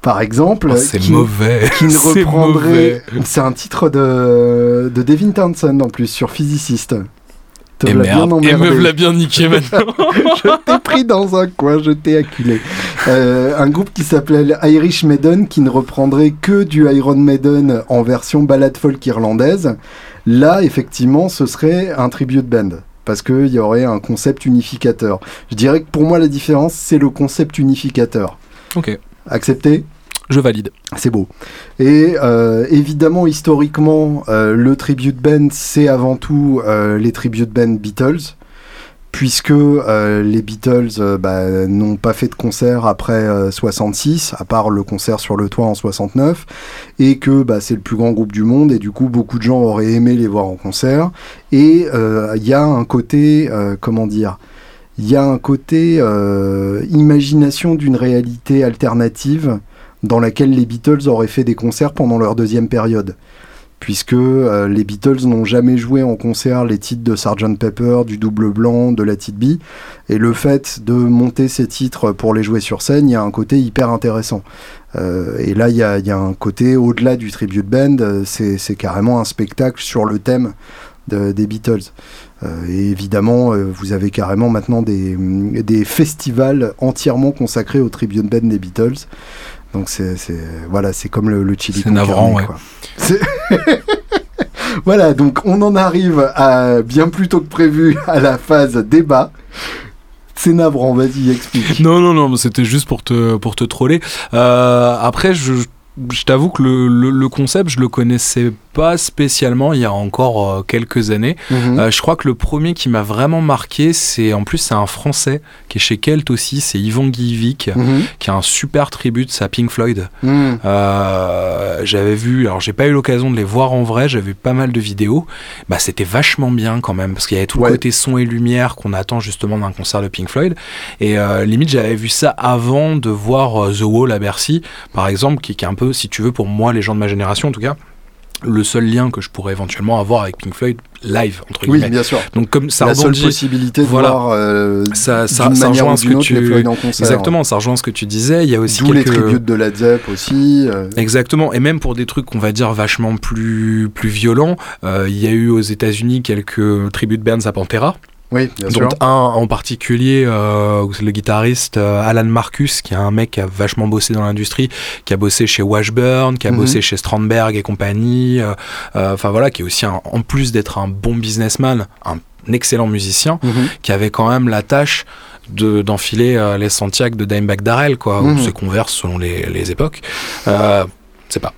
Par exemple. Oh, c'est qui- mauvais. qui ne C'est reprendrait. mauvais. C'est un titre de, de Devin Townsend en plus sur Physicist. Te Et bien me l'a bien niqué maintenant. je t'ai pris dans un coin, je t'ai acculé. Euh, un groupe qui s'appelait Irish Maiden qui ne reprendrait que du Iron Maiden en version ballade folk irlandaise. Là, effectivement, ce serait un tribute band. Parce qu'il y aurait un concept unificateur. Je dirais que pour moi, la différence, c'est le concept unificateur. ok. Accepté? Je valide. c'est beau. Et euh, évidemment, historiquement, euh, le tribute band, c'est avant tout euh, les tribute band Beatles, puisque les Beatles bah, n'ont pas fait de concert après euh, 66, à part le concert sur le toit en 69, et que bah, c'est le plus grand groupe du monde, et du coup, beaucoup de gens auraient aimé les voir en concert. Et il y a un côté, comment dire, il y a un côté imagination d'une réalité alternative dans laquelle les Beatles auraient fait des concerts pendant leur deuxième période. Puisque euh, les Beatles n'ont jamais joué en concert les titres de Sgt Pepper, du Double Blanc, de la Tite B. Et le fait de monter ces titres pour les jouer sur scène, il y a un côté hyper intéressant. Euh, et là, il y a, y a un côté au-delà du tribute band, euh, c'est c'est carrément un spectacle sur le thème de- des Beatles. Euh, et évidemment, euh, vous avez carrément maintenant des, des festivals entièrement consacrés au tribute band des Beatles. Donc c'est voilà, c'est comme le, le chili C'est navrant, carne, ouais. voilà, donc on en arrive à bien plus tôt que prévu à la phase débat. C'est navrant, vas-y, explique. Non, non, non, c'était juste pour te, pour te troller. Euh, après, je, je t'avoue que le, le, le concept, je le connaissais pas spécialement il y a encore euh, quelques années. Mhm. Euh, je crois que le premier qui m'a vraiment marqué, c'est en plus c'est un Français qui est chez Kelt aussi, c'est Yvan Guivic, Mhm. qui a un super tribute à Pink Floyd. Mhm. Euh, j'avais vu, alors j'ai pas eu l'occasion de les voir en vrai, j'avais vu pas mal de vidéos. Bah c'était vachement bien quand même parce qu'il y avait tout Ouais. le côté son et lumière qu'on attend justement d'un concert de Pink Floyd. Et limite j'avais vu ça avant de voir The Wall à Bercy, par exemple, qui, qui est un peu, si tu veux, pour moi les gens de ma génération en tout cas, le seul lien que je pourrais éventuellement avoir avec Pink Floyd live entre Oui, guillemets. bien sûr. Donc comme ça la seule rebondit, possibilité de Voilà. voir euh, ça, rejoint ce que autre tu en concert. exactement, ça rejoint ce que tu disais. Il y a aussi D'où les quelques tributes de Led Zepp aussi. euh, Exactement, et même pour des trucs qu'on va dire vachement plus, plus violents, euh, il y a eu aux États-Unis quelques tributes bands à Pantera, oui, bien dont sûr. un en particulier, euh, le guitariste euh, Alan Marcus, qui est un mec qui a vachement bossé dans l'industrie, qui a bossé chez Washburn, qui a Mhm. bossé chez Strandberg et compagnie, euh, euh, enfin voilà, qui est aussi, un- en plus d'être un bon businessman, un excellent musicien, Mhm. qui avait quand même la tâche de d'enfiler euh, les Santiago de Dimebag Darrell quoi Mhm. ou ses converses selon les, les époques euh, c'est pas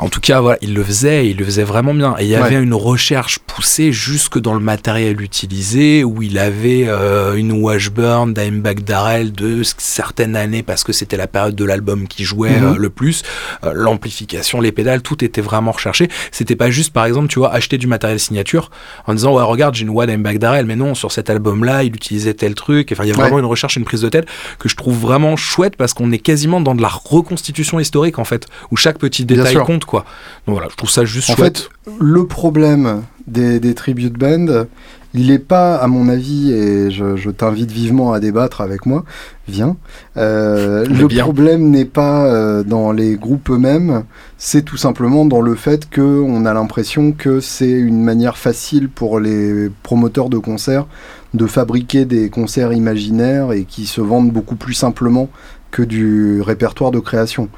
en tout cas voilà il le faisait il le faisait vraiment bien. Et il y avait Ouais. une recherche poussée jusque dans le matériel utilisé où il avait euh, une Washburn Dimebag Darrell de certaines années parce que c'était la période de l'album qui jouait Mhm. euh, le plus. Euh, l'amplification les pédales tout était vraiment recherché. C'était pas juste par exemple tu vois acheter du matériel signature en disant ouais regarde j'ai une Wad Dimebag Darrell mais non sur cet album là il utilisait tel truc. Enfin il y a Ouais. vraiment une recherche une prise de tête que je trouve vraiment chouette parce qu'on est quasiment dans de la reconstitution historique en fait où chaque petit détail compte quoi donc voilà je trouve ça juste En chouette fait, le problème des, des tribute bands, il n'est pas, à mon avis, et je, je t'invite vivement à débattre avec moi, viens. Euh, le bien. problème n'est pas euh, dans les groupes eux-mêmes, c'est tout simplement dans le fait qu'on a l'impression que c'est une manière facile pour les promoteurs de concerts de fabriquer des concerts imaginaires et qui se vendent beaucoup plus simplement que du répertoire de création.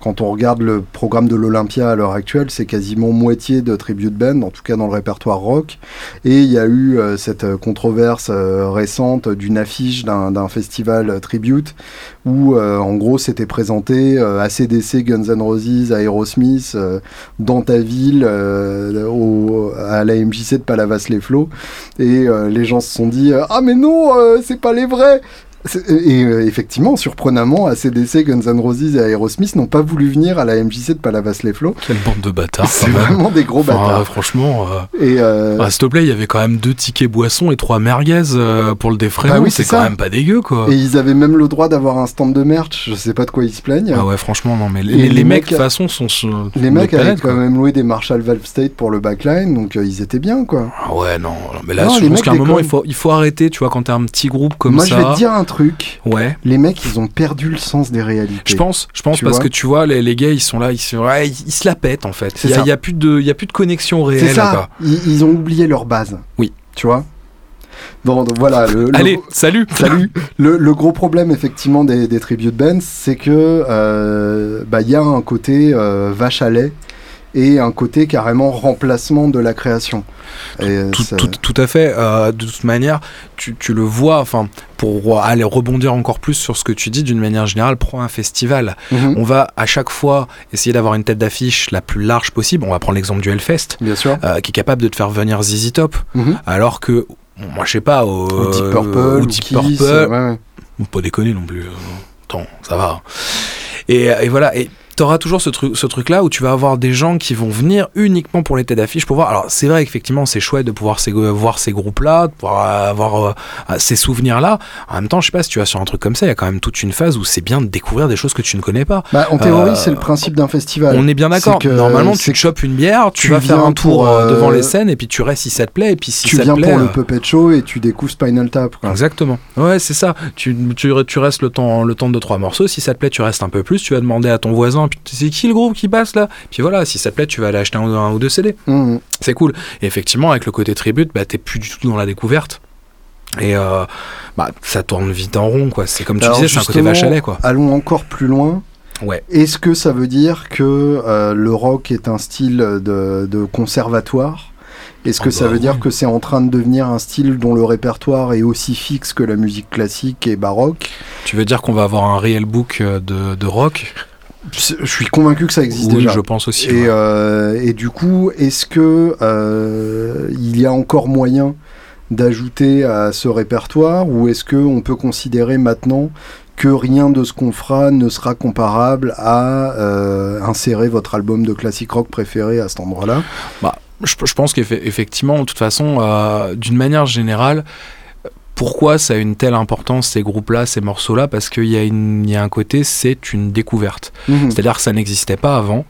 Quand on regarde le programme de l'Olympia à l'heure actuelle, c'est quasiment moitié de tribute band, en tout cas dans le répertoire rock. Et il y a eu euh, cette euh, controverse euh, récente d'une affiche d'un festival tribute où, en gros, c'était présenté ACDC, Guns N' Roses, Aerosmith dans ta ville, au- à la MJC de Palavas-les-Flots. Et les gens se sont dit Ah, mais non, c'est pas les vrais et euh, effectivement, surprenamment, ACDC, Guns N' Roses et Aerosmith n'ont pas voulu venir à la MJC de Palavas-les-Flots. Quelle bande de bâtards. C'est vraiment des gros Enfin, bâtards. franchement. euh, Et euh, ah, S'il te plaît, il y avait quand même deux tickets boissons et trois merguez euh, pour le défraiement. Bah oui, c'est quand même pas dégueu, quoi. et ils avaient même le droit d'avoir un stand de merch. Je sais pas de quoi ils se plaignent. Ah ouais, franchement, non, mais les, les les mecs, de toute façon, sont. Les mecs avaient quand même loué des Marshall Valve State pour le backline, donc ils étaient bien, quoi. Ah ouais, non, non, mais là, Non, je les pense qu'à un moment, il faut, il faut arrêter, tu vois, quand t'es un petit groupe comme Moi, ça. je vais te dire un truc. Ouais. Les mecs, ils ont perdu le sens des réalités. Je pense, je pense Tu parce que tu vois, les, les gars, ils sont là, ils, se- ouais, ils, ils se la pètent en fait. C'est Il y, a- ça. y a plus de, y a plus de connexion C'est réelle. ça. quoi. Ils, ils ont oublié leur base. Oui. Tu vois Bon, donc voilà. Le, le- Allez, salut. Salut. Le, le gros problème effectivement des, des tribute bands, c'est que euh, bah, il y a un côté euh, vache à lait et un côté carrément remplacement de la création. Et Tout, ça- tout- tout à fait. euh, de toute manière, tu, tu le vois. Enfin, pour aller rebondir encore plus sur ce que tu dis, d'une manière générale, prends un festival. Mhm, On va à chaque fois essayer d'avoir une tête d'affiche la plus large possible. On va prendre l'exemple du Hellfest, Bien sûr. euh, qui est capable de te faire venir ZZ Top, Mhm. alors que moi, je sais pas, au, Ou Deep Purple, ou Deep Kiss, Purple, ouais, ouais. Pas déconner non plus. euh, Attends, ça va. Et, et voilà. Et t'auras toujours ce truc, ce truc là où tu vas avoir des gens qui vont venir uniquement pour les têtes d'affiche pour voir. Alors c'est vrai qu'effectivement c'est chouette de pouvoir ces- voir ces groupes là, de pouvoir avoir euh, ces souvenirs là. En même temps, je sais pas si tu vas sur un truc comme ça, il y a quand même toute une phase où c'est bien de découvrir des choses que tu ne connais pas. Bah, en théorie, Euh, c'est le principe d'un festival. On est bien d'accord. Normalement, tu te chopes une bière, tu, tu vas faire un tour euh, devant les scènes et puis tu restes si ça te plaît et puis si tu ça viens te plaît. pour le puppet show et tu découvres Spinal Tap. quoi. Exactement. Ouais, c'est ça. Tu, tu, tu restes le temps, le temps de trois morceaux. Si ça te plaît, tu restes un peu plus. Tu vas demander à ton voisin, c'est qui le groupe qui passe là? Puis voilà, si ça te plaît, tu vas aller acheter un, ou- un ou deux CD. Mhm. C'est cool. Et effectivement, avec le côté tribute, bah, t'es plus du tout dans la découverte. Et euh, bah, ça tourne vite en rond, quoi. C'est comme tu Alors, disais, c'est un côté vache à lait, quoi. Allons encore plus loin. Ouais. Est-ce que ça veut dire que euh, le rock est un style de, de conservatoire? Est-ce que Ah ça bah veut dire que c'est en train de devenir un style dont le répertoire est aussi fixe que la musique classique et baroque? Tu veux dire qu'on va avoir un réel book euh, de, de rock? Je suis convaincu que ça existe Oui, déjà. je pense aussi. Et, ouais. euh, et du coup, est-ce que euh, il y a encore moyen d'ajouter à ce répertoire ou est-ce que on peut considérer maintenant que rien de ce qu'on fera ne sera comparable à euh, insérer votre album de classique rock préféré à cet endroit-là? Je, je pense qu'effectivement, de toute façon, d'une manière générale, pourquoi ça a une telle importance, ces groupes-là, ces morceaux-là Parce qu'il y, a y un côté, c'est une découverte. Mhm. C'est-à-dire que ça n'existait pas avant.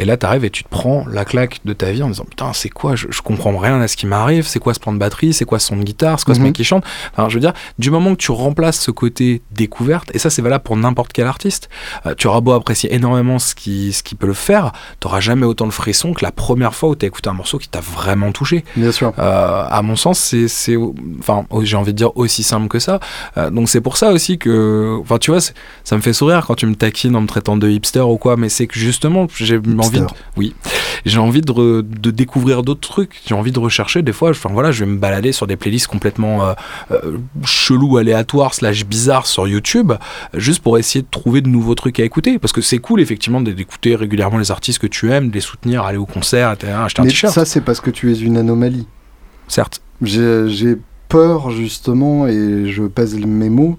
Et là, tu arrives et tu te prends la claque de ta vie en disant Putain, c'est quoi? Je, je comprends rien à ce qui m'arrive. C'est quoi ce plan de batterie? C'est quoi ce son de guitare? C'est quoi ce Mhm. mec qui chante? Enfin, je veux dire, du moment que tu remplaces ce côté découverte, et ça, c'est valable pour n'importe quel artiste, euh, tu auras beau apprécier énormément ce qui, ce qui peut le faire, tu jamais autant de frisson que la première fois où tu as écouté un morceau qui t'a vraiment touché. Bien sûr. Euh, à mon sens, c'est, enfin, j'ai envie de dire aussi simple que ça. Euh, donc c'est pour ça aussi que, enfin, tu vois, ça me fait sourire quand tu me taquines en me traitant de hipster ou quoi, mais c'est que justement, j'ai envie, de, oui, j'ai envie de, re- de découvrir d'autres trucs. J'ai envie de rechercher. Des fois, enfin voilà, je vais me balader sur des playlists complètement euh, euh, chelous, aléatoires, slash bizarres sur YouTube, juste pour essayer de trouver de nouveaux trucs à écouter. Parce que c'est cool effectivement d'écouter régulièrement les artistes que tu aimes, de les soutenir, aller au concert, etc., acheter un Mais t-shirt. ça, c'est parce que tu es une anomalie. Certes. J'ai j'ai peur justement, et je pèse mes mots,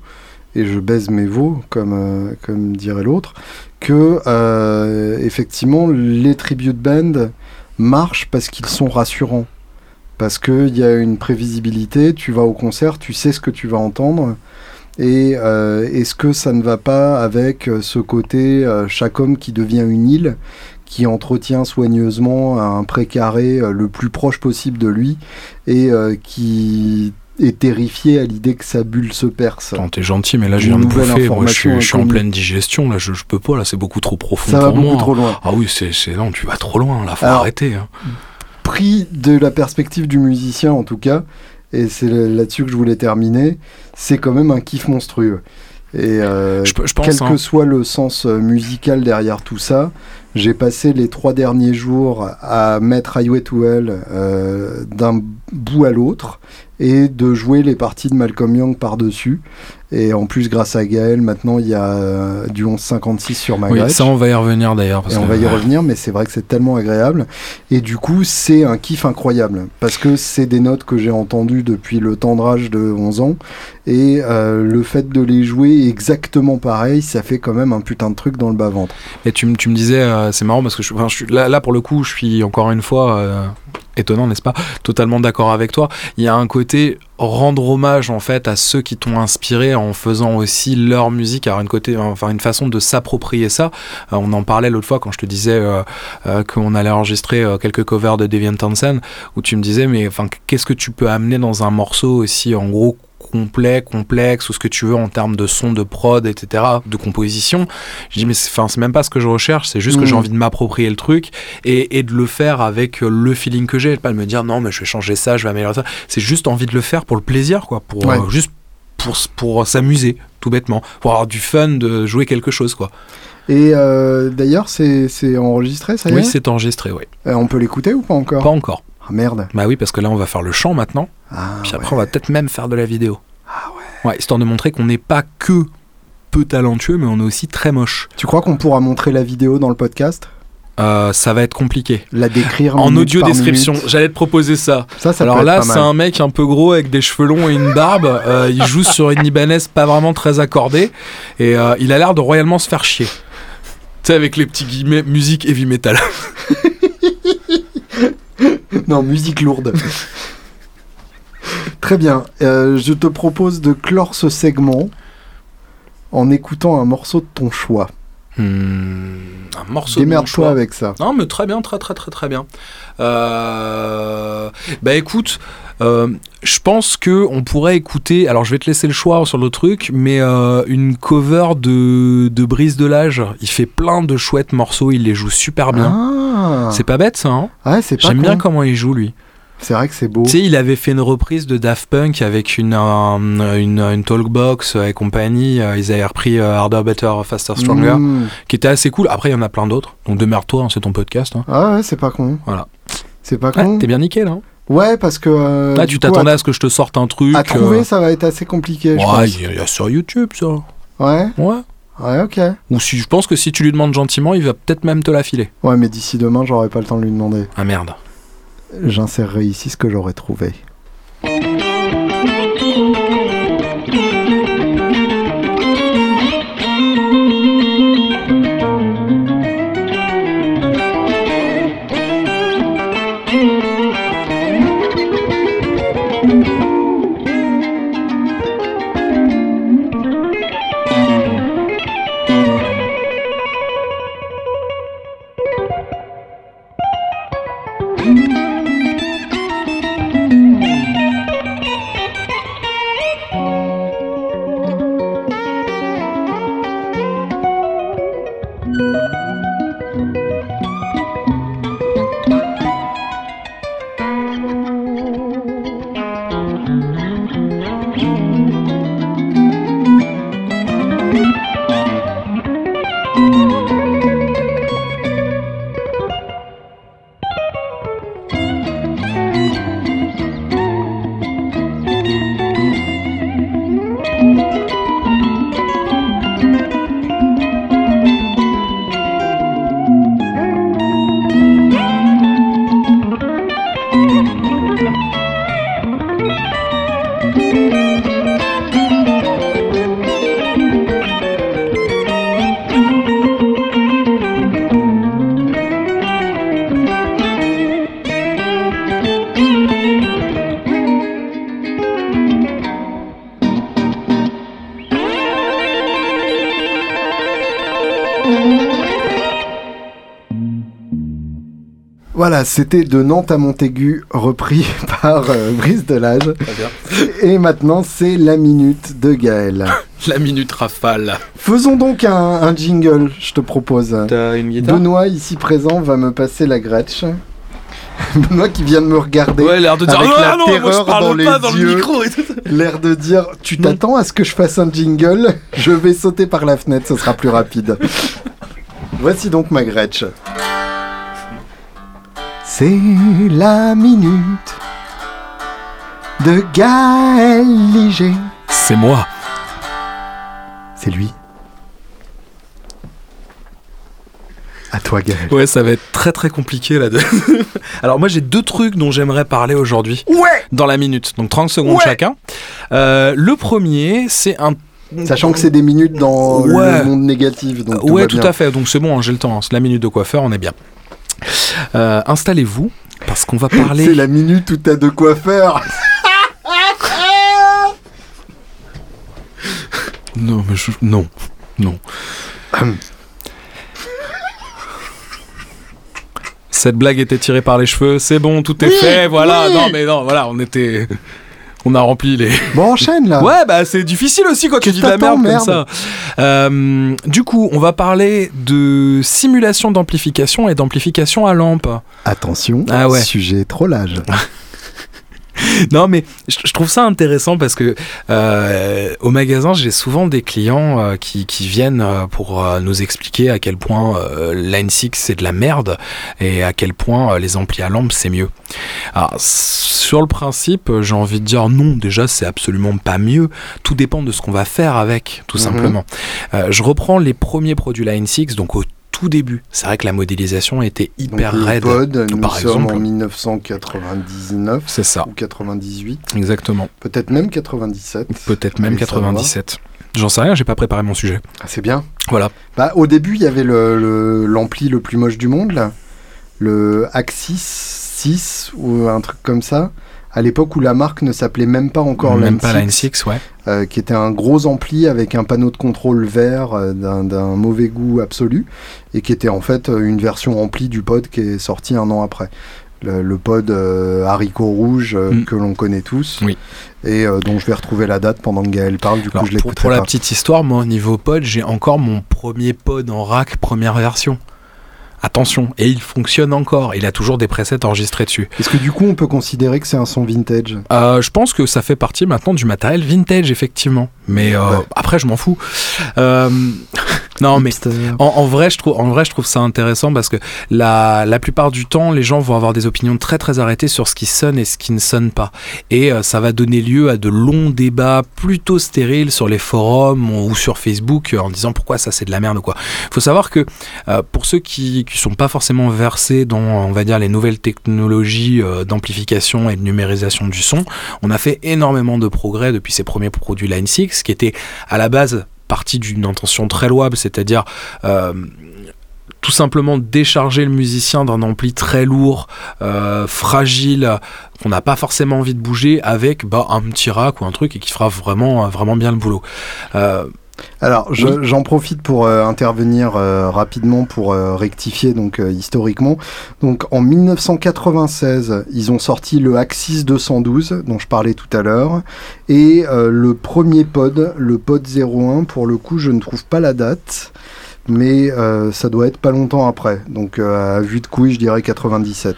et je baise mes veaux, comme, euh, dirait l'autre, que euh, effectivement les tribute bands marchent parce qu'ils sont rassurants. Parce qu'il y a une prévisibilité, tu vas au concert, tu sais ce que tu vas entendre. Et euh, est-ce que ça ne va pas avec ce côté chaque homme qui devient une île, qui entretient soigneusement un précaré le plus proche possible de lui et qui est terrifié à l'idée que sa bulle se perce. T'es gentil, mais là je viens de bouffer. Moi, je suis, information je suis en pleine digestion. Là, je, je peux pas. Là, c'est beaucoup trop profond Ça va beaucoup moi. trop loin. Ah oui, c'est, non, tu vas trop loin. Là, faut Alors, arrêter. hein. Pris de la perspective du musicien en tout cas, et c'est là- là-dessus que je voulais terminer, c'est quand même un kiff monstrueux. Et euh, Je, je pense. quel hein. que soit le sens euh, musical derrière tout ça, j'ai passé les trois derniers jours à mettre Highway to Hell euh, d'un bout à l'autre et de jouer les parties de Malcolm Young par-dessus. Et en plus, grâce à Gaël, maintenant il y a euh, du 1156 sur ma Oui, ça on va y revenir d'ailleurs. on va y revenir, mais c'est vrai que c'est tellement agréable. Et du coup, c'est un kiff incroyable. Parce que c'est des notes que j'ai entendues depuis le tendrage de 11 ans. Et euh, le fait de les jouer exactement pareil, ça fait quand même un putain de truc dans le bas-ventre. Et tu, me- tu me disais, euh, c'est marrant parce que là, pour le coup, je suis encore une fois euh, étonnant, n'est-ce pas Totalement d'accord avec toi. Il y a un côté rendre hommage en fait à ceux qui t'ont inspiré en faisant aussi leur musique, alors une côté, enfin une façon de s'approprier ça. Euh, on en parlait l'autre fois quand je te disais euh, qu'on allait enregistrer quelques covers de Deviant Townsend, où tu me disais mais enfin qu'est-ce que tu peux amener dans un morceau aussi en gros complet, complexe, ou ce que tu veux en termes de son, de prod, etc., de composition. Je dis, mais c'est même pas ce que je recherche, c'est juste que j'ai envie de m'approprier le truc et, et de le faire avec euh, le feeling que j'ai, pas de me dire non, mais je vais changer ça, je vais améliorer ça. C'est juste envie de le faire pour le plaisir, quoi, pour Ouais. euh, juste pour, pour s'amuser, tout bêtement, pour avoir du fun de jouer quelque chose, quoi. Et euh, d'ailleurs, c'est enregistré, ça y Oui, est? c'est enregistré, oui. Euh, On peut l'écouter ou pas encore? Pas encore. Ah merde. Bah oui, parce que là, on va faire le chant maintenant, Ah, puis après, ouais. on va peut-être même faire de la vidéo. Ah ouais. Ouais, histoire de montrer qu'on n'est pas que peu talentueux, mais on est aussi très moche. Tu crois qu'on pourra montrer la vidéo dans le podcast? Euh, ça va être compliqué. La décrire En minute audio description, j'allais te proposer ça. Ça, ça Alors là, c'est un mec un peu gros avec des cheveux longs et une barbe. Euh, il joue sur une Ibanaise pas vraiment très accordée. Et euh, il a l'air de royalement se faire chier. Tu sais, avec les petits guillemets, musique heavy metal. Non, musique lourde. Très bien. Euh, je te propose de clore ce segment en écoutant un morceau de ton choix. Hmm, un morceau de mon choix. avec ça. Non, mais très bien, très très très très bien. Euh, Bah écoute, euh, je pense que on pourrait écouter. Alors je vais te laisser le choix sur le truc, mais euh, une cover de, de Brise de l'âge. Il fait plein de chouettes morceaux, il les joue super bien. Ah, C'est pas bête ça, hein? Ouais, c'est pas J'aime bien comment il joue lui. C'est vrai que c'est beau. Tu sais, il avait fait une reprise de Daft Punk avec une, un- une, une talkbox et compagnie. Euh, Ils avaient repris euh, Harder, Better, Faster, Stronger, Mmh. qui était assez cool. Après, il y en a plein d'autres. Donc, demeure-toi, hein, c'est ton podcast. hein. Ah ouais, c'est pas con. Voilà. C'est pas Ouais, con. T'es bien nickel. Hein. Ouais, parce que. euh, Là, tu t'attendais à, à ce que je te sorte un truc. à trouver, euh, ça va être assez compliqué, ouais, il y, y a sur YouTube, ça. Ouais, Ouais. ouais, ok. Ou si je pense que si tu lui demandes gentiment, il va peut-être même te la filer. Ouais, mais d'ici demain, j'aurai pas le temps de lui demander. Ah merde. J'insérerai ici ce que j'aurais trouvé. Voilà, c'était de Nantes à Montaigu, repris par euh, Brice Delage. Et maintenant, c'est la minute de Gaël. La minute rafale. Faisons donc un, un jingle, je te propose. T'as une guitare Benoît, ici présent, va me passer la Gretsch. Benoît qui vient de me regarder, Ouais, l'air de dire avec Ah, la non, moi je terreur parle dans les pas dans yeux. l'air de dire Tu t'attends à ce que je fasse un jingle? Je vais sauter par la fenêtre, ce sera plus rapide. Voici donc ma Gretsch. C'est la minute de Gaël Liger. C'est moi. C'est lui. À toi, Gaël. Ouais, ça va être très très compliqué là. De... Alors moi j'ai deux trucs dont j'aimerais parler aujourd'hui Ouais dans la minute, donc 30 secondes Ouais. chacun. Euh, le premier, c'est un Sachant que c'est des minutes dans Ouais. le monde négatif. Donc ouais, va tout à fait. Donc c'est bon, hein, j'ai le temps. hein. C'est la minute de coiffeur, on est bien. Euh, Installez-vous parce qu'on va parler. C'est la minute où t'as de quoi faire. Non, mais je... non, non. Cette blague était tirée par les cheveux. C'est bon, tout est Oui, fait. Voilà. oui. Non, mais non, voilà, on était. On a rempli les. Bon, enchaîne là. Ouais, bah c'est difficile aussi quand tu dis de la merde, comme ça. Euh, du coup, on va parler de simulation d'amplification et d'amplification à lampe. Attention, Ah ouais. sujet trollage. Non, mais je, trouve ça intéressant parce que euh, au magasin, j'ai souvent des clients euh, qui, qui viennent euh, pour nous expliquer à quel point Line 6 c'est de la merde et à quel point les amplis à lampe c'est mieux. Alors, sur le principe, j'ai envie de dire non, déjà c'est absolument pas mieux. Tout dépend de ce qu'on va faire avec, tout Mhm. simplement. Je reprends les premiers produits Line 6, donc au tout début. C'est vrai que la modélisation était hyper raide. pod, nous par sommes exemple. en 1999 C'est ça, ou 98, exactement. peut-être même 97. Peut-être même Allez savoir. 97. J'en sais rien, j'ai pas préparé mon sujet. Ah, c'est bien. Voilà. Bah, au début, il y avait le- le- l'ampli le, plus moche du monde, là. le Axis 6 ou un truc comme ça. À l'époque où la marque ne s'appelait même pas encore Même Line pas 6, Line 6, ouais. euh, qui était un gros ampli avec un panneau de contrôle vert euh, d'un mauvais goût absolu, et qui était en fait euh, une version ampli du pod qui est sorti un an après. Le, le pod euh, haricot rouge Mm. que l'on connaît tous, Oui. et dont je vais retrouver la date pendant que Gaël parle, du coup je pour, l'écouterai pour la petite histoire, moi, au niveau pod, j'ai encore mon premier pod en rack, première version. Attention, et il fonctionne encore. Il a toujours des presets enregistrés dessus. Est-ce que du coup on peut considérer que c'est un son vintage? Euh, je pense que ça fait partie maintenant du matériel vintage, effectivement. Mais euh, Ouais. après, je m'en fous. Euh, non, mais. En, en vrai, je trouve, en vrai, je trouve ça intéressant parce que la, la plupart du temps, les gens vont avoir des opinions très très arrêtées sur ce qui sonne et ce qui ne sonne pas. Et euh, ça va donner lieu à de longs débats plutôt stériles sur les forums ou sur Facebook euh, en disant pourquoi ça c'est de la merde ou quoi. Il faut savoir que euh, pour ceux qui qui sont pas forcément versés dans, on va dire, les nouvelles technologies euh, d'amplification et de numérisation du son, on a fait énormément de progrès depuis ces premiers produits Line 6 qui étaient à la base partie d'une intention très louable, c'est-à-dire euh, tout simplement décharger le musicien d'un ampli très lourd, euh, fragile, qu'on n'a pas forcément envie de bouger avec bah, un petit rack ou un truc et qui fera vraiment, bien le boulot. Euh, Alors, je- Oui. j'en profite pour euh, intervenir euh, rapidement pour euh, rectifier donc historiquement. Donc, en 1996, ils ont sorti le Axis 212 dont je parlais tout à l'heure et le premier pod, le pod 01. Pour le coup, je ne trouve pas la date, mais euh, ça doit être pas longtemps après. Donc, euh, à vue de couille, je dirais 97.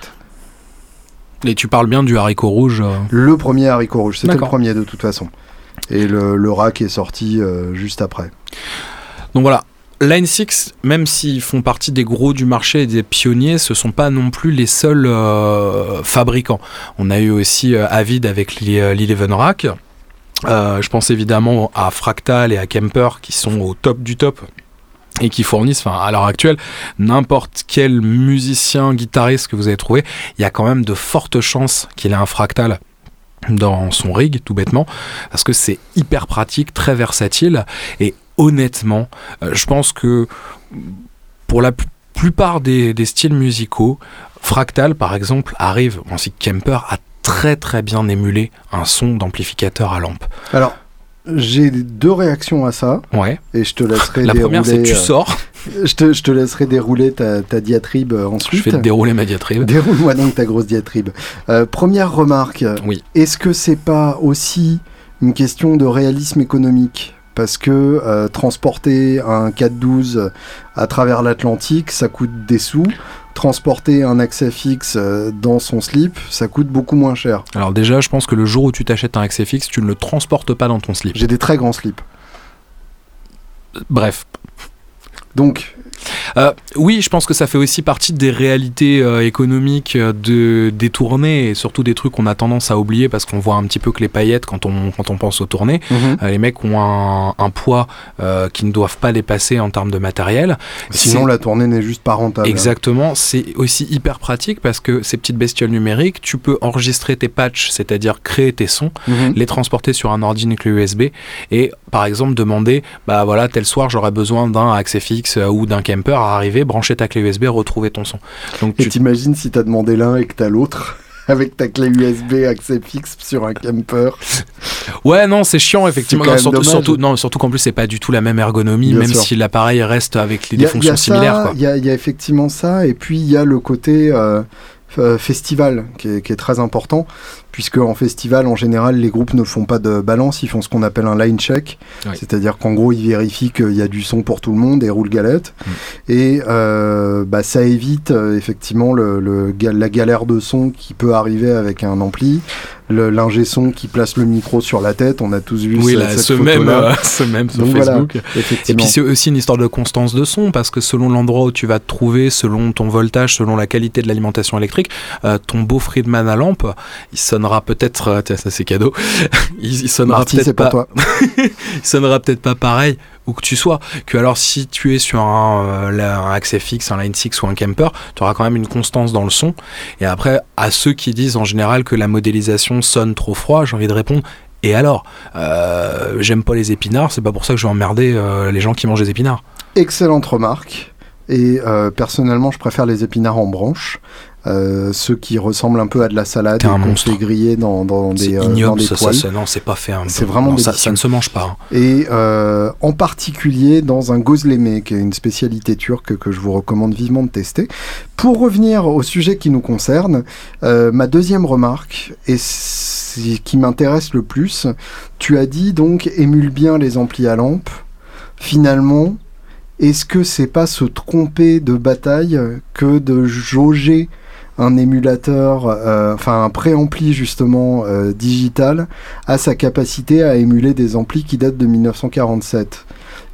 et tu parles bien du haricot rouge. euh, Le premier haricot rouge, c'était le premier de toute façon. Et le, le rack est sorti euh, juste après. Donc voilà. Line 6, même s'ils font partie des gros du marché et des pionniers, ce sont pas non plus les seuls euh, fabricants. On a eu aussi euh, Avid avec euh, l'Eleven Rack. Je pense évidemment à Fractal et à Kemper qui sont au top du top et qui fournissent, enfin à l'heure actuelle, n'importe quel musicien, guitariste que vous avez trouvé, il y a quand même de fortes chances qu'il ait un Fractal dans son rig, tout bêtement, parce que c'est hyper pratique, très versatile, et honnêtement, euh, je pense que pour la pl- plupart des, styles musicaux, Fractal, par exemple, arrive, ainsi que Kemper, à très très bien émuler un son d'amplificateur à lampe. J'ai deux réactions à ça. Ouais. Et je te laisserai La première, c'est que tu dérouler, sors, euh, je, te, je te laisserai dérouler ta, ta diatribe euh, je ensuite. vais te dérouler ma diatribe. Déroule-moi donc ta grosse diatribe. Euh, première remarque. Oui. Est-ce que c'est pas aussi une question de réalisme économique? Parce que euh, transporter un 412 à travers l'Atlantique, ça coûte des sous. Transporter un accès fixe euh, dans son slip, ça coûte beaucoup moins cher. Alors déjà, je pense que le jour où tu t'achètes un accès fixe, tu ne le transportes pas dans ton slip. J'ai des très grands slips. Bref. Donc, Euh, oui, je pense que ça fait aussi partie des réalités euh, économiques euh, de, des tournées et surtout des trucs qu'on a tendance à oublier parce qu'on voit un petit peu que les paillettes quand on, quand on pense aux tournées. Euh, les mecs ont un, un poids euh, qui ne doivent pas dépasser en termes de matériel. sinon la tournée n'est juste pas rentable. Exactement, c'est aussi hyper pratique parce que ces petites bestioles numériques, tu peux enregistrer tes patchs, c'est-à-dire créer tes sons, Mhm. les transporter sur un ordi clé USB et par exemple demander bah voilà tel soir j'aurais besoin d'un accès fixe ou d'un camper arriver brancher ta clé USB retrouver ton son donc tu t'imagines si t'as demandé l'un et que t'as l'autre avec ta clé USB accès fixe sur un camper. ouais non c'est chiant effectivement Non, surtout, surtout non surtout qu'en plus c'est pas du tout la même ergonomie Bien même sûr. si l'appareil reste avec les, des fonctions similaires. Il y, a- il y a effectivement ça, et puis il y a le côté euh, euh, festival qui est, qui est très important, puisque en festival, en général, les groupes ne font pas de balance, ils font ce qu'on appelle un line check, Oui. c'est-à-dire qu'en gros, ils vérifient qu'il y a du son pour tout le monde et roule galette, Mm. et euh, bah, ça évite euh, effectivement le, la galère de son qui peut arriver avec un ampli, le- l'ingé son qui place le micro sur la tête, on a tous vu oui ce- là, cette ce même euh, ce même sur Donc voilà, Facebook. Et puis c'est aussi une histoire de constance de son parce que selon l'endroit où tu vas te trouver, selon ton voltage, selon la qualité de l'alimentation électrique, euh, ton beau Friedman à lampe, il sonnera peut-être, euh, tiens ça c'est cadeau, il, il sonnera peut-être pas, toi. il sonnera peut-être pas pareil où que tu sois. Que alors si tu es sur un, euh, un accès fixe, un line 6 ou un camper, tu auras quand même une constance dans le son. Et après, à ceux qui disent en général que la modélisation sonne trop froid, j'ai envie de répondre. Et alors, Euh, j'aime pas les épinards, c'est pas pour ça que je vais emmerder euh, les gens qui mangent des épinards. Excellente remarque. Et personnellement, je préfère les épinards en branche. Euh, ceux qui ressemblent un peu à de la salade qu'on fait griller dans, dans des, euh, dans ignoble, des ça, ça, non, c'est pas fait. un C'est vraiment non, ça, ça ne se mange pas. hein. Et euh, en particulier dans un gozleme, qui est une spécialité turque que je vous recommande vivement de tester. Pour revenir au sujet qui nous concerne, euh, ma deuxième remarque, et ce qui m'intéresse le plus, tu as dit donc émule bien les amplis à lampe. Finalement, est-ce que c'est pas se tromper de bataille que de jauger un émulateur, euh, enfin un préampli justement euh, digital à sa capacité à émuler des amplis qui datent de 1947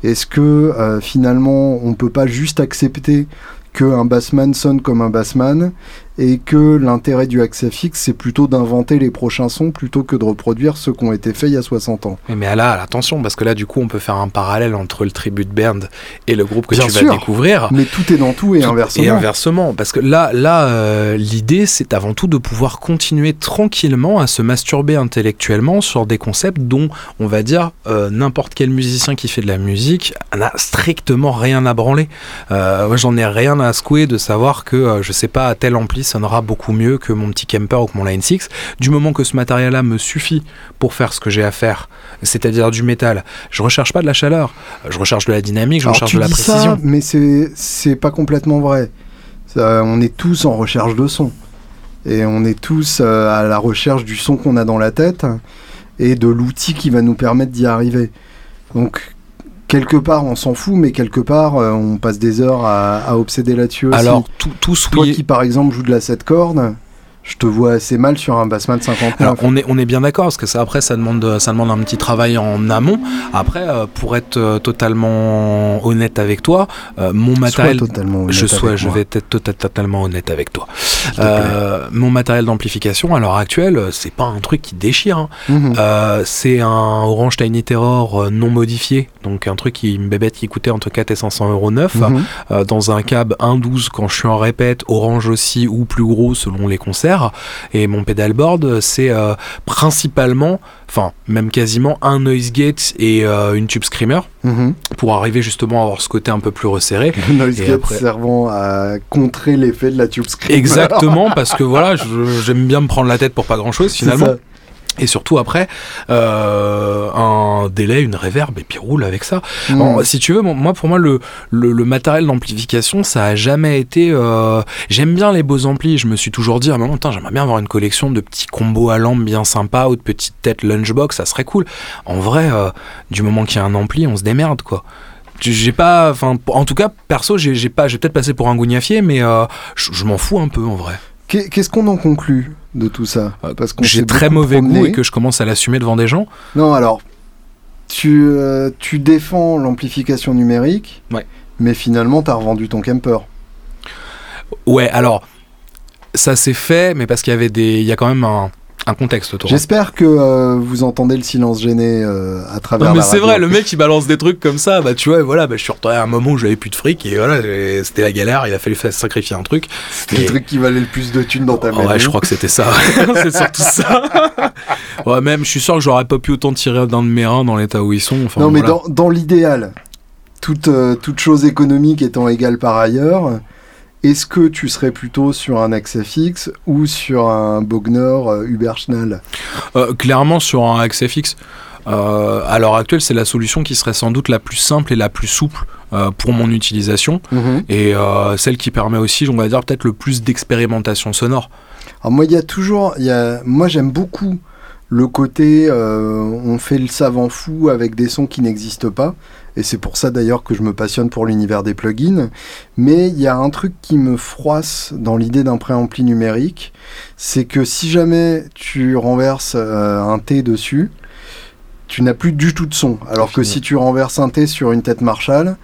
Est-ce que euh, finalement on peut pas juste accepter qu'un bassman sonne comme un bassman et que l'intérêt du accès fixe c'est plutôt d'inventer les prochains sons plutôt que de reproduire ceux qui ont été faits il y a 60 ans Mais, mais là, attention, parce que là, du coup, on peut faire un parallèle entre le tribute band et le groupe que Bien tu sûr. vas découvrir. Mais tout est dans tout et Tout- inversement. Et inversement, parce que là, là, euh, l'idée, c'est avant tout de pouvoir continuer tranquillement à se masturber intellectuellement sur des concepts dont, on va dire, euh, n'importe quel musicien qui fait de la musique n'a strictement rien à branler. Euh, moi, j'en ai rien à secouer de savoir que, je sais pas, tel ampli sonnera beaucoup mieux que mon petit camper ou que mon Line 6. Du moment que ce matériel-là me suffit pour faire ce que j'ai à faire, c'est-à-dire du métal, je recherche pas de la chaleur, je recherche de la dynamique, je Alors, recherche tu de la dis précision. ça, mais c'est c'est pas complètement vrai. Ça, on est tous en recherche de son. Et on est tous euh, à la recherche du son qu'on a dans la tête et de l'outil qui va nous permettre d'y arriver. Donc, quelque part, on s'en fout, mais quelque part, euh, on passe des heures à, à obséder là-dessus aussi. Alors, tout, tous Toi qui, par exemple, joues de la 7 cordes, je te vois assez mal sur un bassman 59. Alors on est, on est bien d'accord parce que ça après ça demande, ça demande un petit travail en amont. Après euh, pour être euh, totalement honnête avec toi, euh, mon matériel, totalement je sois, je moi, vais être tota- totalement honnête avec toi. Euh, mon matériel d'amplification à l'heure actuelle, c'est pas un truc qui déchire. hein. Mhm. C'est un Orange Tiny Terror non modifié, donc un truc qui une bébête qui coûtait entre 4 et 500 euros neuf Mhm. euh, dans un cab 1.12 quand je suis en répète, orange aussi ou plus gros selon les concerts. Et mon pedalboard, c'est euh, principalement, enfin même quasiment un noise gate et euh, une tube screamer Mhm. pour arriver justement à avoir ce côté un peu plus resserré. Le noise Et gate après- servant à contrer l'effet de la tube screamer. Exactement, parce que voilà, je- j'aime bien me prendre la tête pour pas grand chose finalement. Et surtout après, euh, un délai, une réverb, et puis roule avec ça. Mm. Bon, si tu veux, moi pour moi le, le, le matériel d'amplification ça a jamais été. euh, J'aime bien les beaux amplis. Je me suis toujours dit à un moment, j'aimerais bien avoir une collection de petits combos à lampe bien sympas ou de petites têtes lunchbox, ça serait cool. En vrai, euh, du moment qu'il y a un ampli, on se démerde quoi. J'ai pas, enfin, en tout cas, perso, j'ai j'ai pas, j'ai peut-être passé pour un gougnafier, mais euh, je je m'en fous un peu en vrai. Qu'est- Qu'est-ce qu'on en conclut de tout ça? Parce qu'on J'ai très mauvais goût et que je commence à l'assumer devant des gens. Non, alors, tu, euh, tu défends l'amplification numérique, Ouais. mais finalement, t'as revendu ton camper. Ouais, alors ça s'est fait, mais parce qu'il y avait des, il y a quand même un, un contexte autour. J'espère que euh, vous entendez le silence gêné euh, à travers Non mais c'est vrai, le mec il balance des trucs comme ça, bah tu vois, voilà, bah, je suis retourné à un moment où j'avais plus de fric et voilà, c'était la galère, il a fallu sacrifier un truc. C'est le truc qui valait le plus de thunes dans ta maison. Ouais, je crois que c'était ça. c'est surtout ça. ouais, même, je suis sûr que j'aurais pas pu autant tirer d'un de mes reins dans l'état où ils sont. Enfin, non, mais voilà. dans, dans l'idéal, toute, euh, toute chose économique étant égale par ailleurs, est-ce que tu serais plutôt sur un accès fixe ou sur un Bogner euh, Uberschnall Euh, clairement, sur un accès fixe, euh, à l'heure actuelle, c'est la solution qui serait sans doute la plus simple et la plus souple euh, pour mon utilisation. et euh, celle qui permet aussi, on va dire, peut-être le plus d'expérimentation sonore. Alors moi, il y a toujours, il y a, moi j'aime beaucoup le côté, euh, on fait le savant fou avec des sons qui n'existent pas, et c'est pour ça d'ailleurs que je me passionne pour l'univers des plugins. Mais il y a un truc qui me froisse dans l'idée d'un préampli numérique, c'est que si jamais tu renverses euh, un T dessus, tu n'as plus du tout de son. Alors que si tu renverses un T sur une tête Marshall,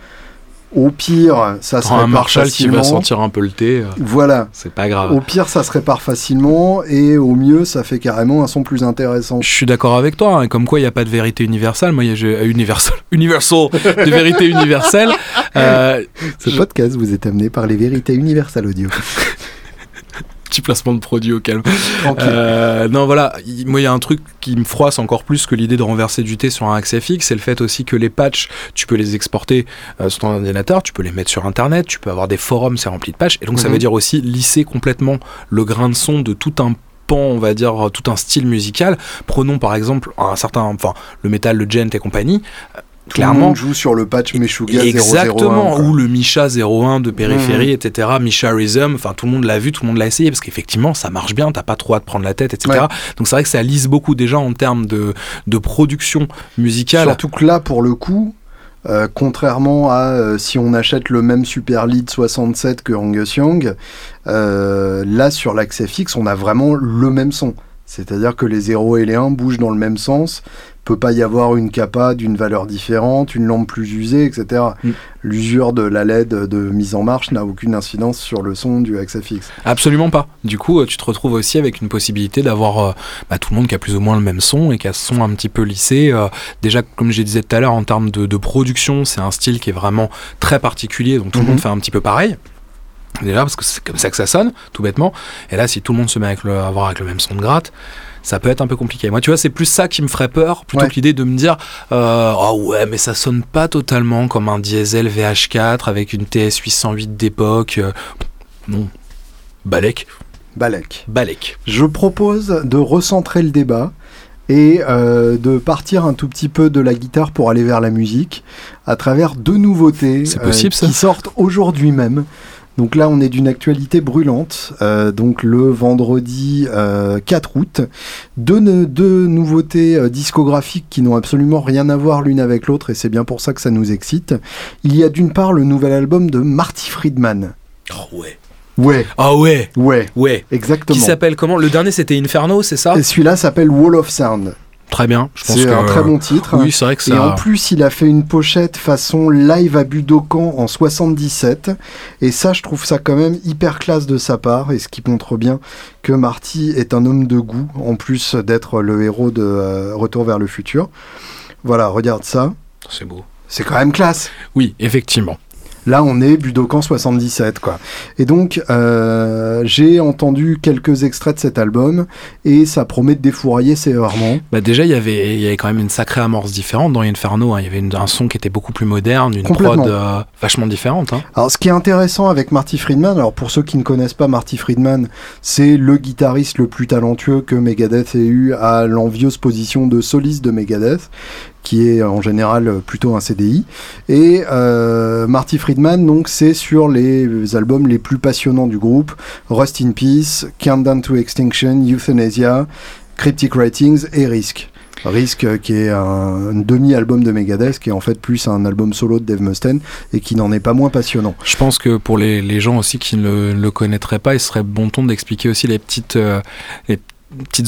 au pire, ça se Prends un répare Marshall qui va facilement. sentir un peu le thé, euh, Voilà. c'est pas grave. Au pire, ça se répare facilement et au mieux, ça fait carrément un son plus intéressant. Je suis d'accord avec toi, hein, comme quoi il n'y a pas de vérité universelle. Moi, il y a- j'ai- euh, universal, universal, de vérité universelle. Euh, Ce je- podcast vous est amené par les vérités universelles audio. Petit placement de produit au calme. Euh, non, voilà, il- moi il y a un truc qui me froisse encore plus que l'idée de renverser du thé sur un accès fixe, c'est le fait aussi que les patchs, tu peux les exporter euh, sur ton ordinateur, tu peux les mettre sur internet, tu peux avoir des forums, c'est rempli de patchs, et donc ça Mhm. veut dire aussi lisser complètement le grain de son de tout un pan, on va dire, tout un style musical. Prenons par exemple un certain, enfin, le métal, le gent et compagnie. Tout le Clairement, monde joue sur le patch Meshuggah 001. Exactement, ou le Misha 01 de périphérie, etc. Misha Rhythm, enfin tout le monde l'a vu, tout le monde l'a essayé, parce qu'effectivement ça marche bien, t'as pas trop à te prendre la tête, etc. Ouais. Donc c'est vrai que ça lise beaucoup déjà en termes de, de production musicale. Surtout que là, pour le coup, euh, contrairement à euh, si on achète le même Super Lead 67 que Angus Young, euh, là sur l'accès fixe, on a vraiment le même son. C'est-à-dire que les 0 et les 1 bougent dans le même sens. Peut pas y avoir une capa d'une valeur différente, une lampe plus usée, etc. Mm. L'usure de la LED de mise en marche n'a aucune incidence sur le son du fixe. Absolument pas. Du coup, euh, tu te retrouves aussi avec une possibilité d'avoir euh, bah, tout le monde qui a plus ou moins le même son et qui a ce son un petit peu lissé. Euh, déjà, comme je disais tout à l'heure, en termes de, de production, c'est un style qui est vraiment très particulier, donc tout le Mhm. monde fait un petit peu pareil. Déjà, parce que c'est comme ça que ça sonne, tout bêtement. Et là, si tout le monde se met à avoir avec le même son de gratte, ça peut être un peu compliqué. Moi, tu vois, c'est plus ça qui me ferait peur, plutôt Ouais. que l'idée de me dire euh, Oh ouais, mais ça sonne pas totalement comme un diesel VH4 avec une TS 808 d'époque. Euh, non. Balek. Balek. Balek. Je propose de recentrer le débat et euh, de partir un tout petit peu de la guitare pour aller vers la musique à travers deux nouveautés euh, possible, qui sortent aujourd'hui même. Donc là, on est d'une actualité brûlante. Euh, donc le vendredi euh, 4 août, deux, deux nouveautés euh, discographiques qui n'ont absolument rien à voir l'une avec l'autre, et c'est bien pour ça que ça nous excite. Il y a d'une part le nouvel album de Marty Friedman. Oh ouais. Ouais, Ah ouais. ouais, Ouais. exactement. Qui s'appelle comment? Le dernier c'était Inferno, c'est ça? Et celui-là s'appelle Wall of Sound. Très bien. Je pense C'est que un très bon titre. Oui, c'est vrai que Et en plus, il a fait une pochette façon live à Budokan en 77. Et ça, je trouve ça quand même hyper classe de sa part. Et ce qui montre bien que Marty est un homme de goût, en plus d'être le héros de euh, Retour vers le futur. Voilà, regarde ça. C'est beau. C'est quand même classe. Oui, effectivement. Là, on est Budokan 77, quoi. Et donc, euh, j'ai entendu quelques extraits de cet album et ça promet de défourailler sévèrement. Bah déjà, il y avait, il y avait quand même une sacrée amorce différente dans Inferno. hein. Il y avait une- un son qui était beaucoup plus moderne, une prod euh, vachement différente. hein. Alors, ce qui est intéressant avec Marty Friedman, alors pour ceux qui ne connaissent pas Marty Friedman, c'est le guitariste le plus talentueux que Megadeth ait eu à l'envieuse position de soliste de Megadeth, qui est en général plutôt un CDI. Et euh, Marty Friedman, donc, c'est sur les albums les plus passionnants du groupe Rust in Peace, Countdown to Extinction, Euthanasia, Cryptic Writings et Risk. Risk, euh, qui est un, demi-album de Megadeth, qui est en fait plus un album solo de Dave Mustaine et qui n'en est pas moins passionnant. Je pense que pour les, les gens aussi qui ne le, le connaîtraient pas, il serait bon ton d'expliquer aussi les petites, euh, les petites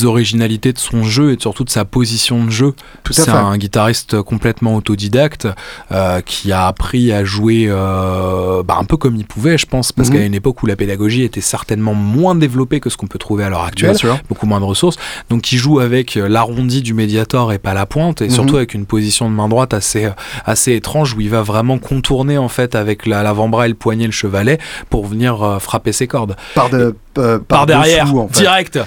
originalités de son jeu et surtout de sa position de jeu. C'est un guitariste complètement autodidacte euh, qui a appris à jouer euh, bah, un peu comme il pouvait, je pense, parce Mhm. qu'à une époque où la pédagogie était certainement moins développée que ce qu'on peut trouver à l'heure actuelle. Beaucoup moins de ressources. Donc il joue avec l'arrondi du médiator et pas la pointe, et Mhm. surtout avec une position de main droite assez, euh, assez étrange où il va vraiment contourner en fait avec la- l'avant-bras et le poignet le chevalet pour venir euh, frapper ses cordes. Par, de, Par, derrière, dessous, en fait. direct,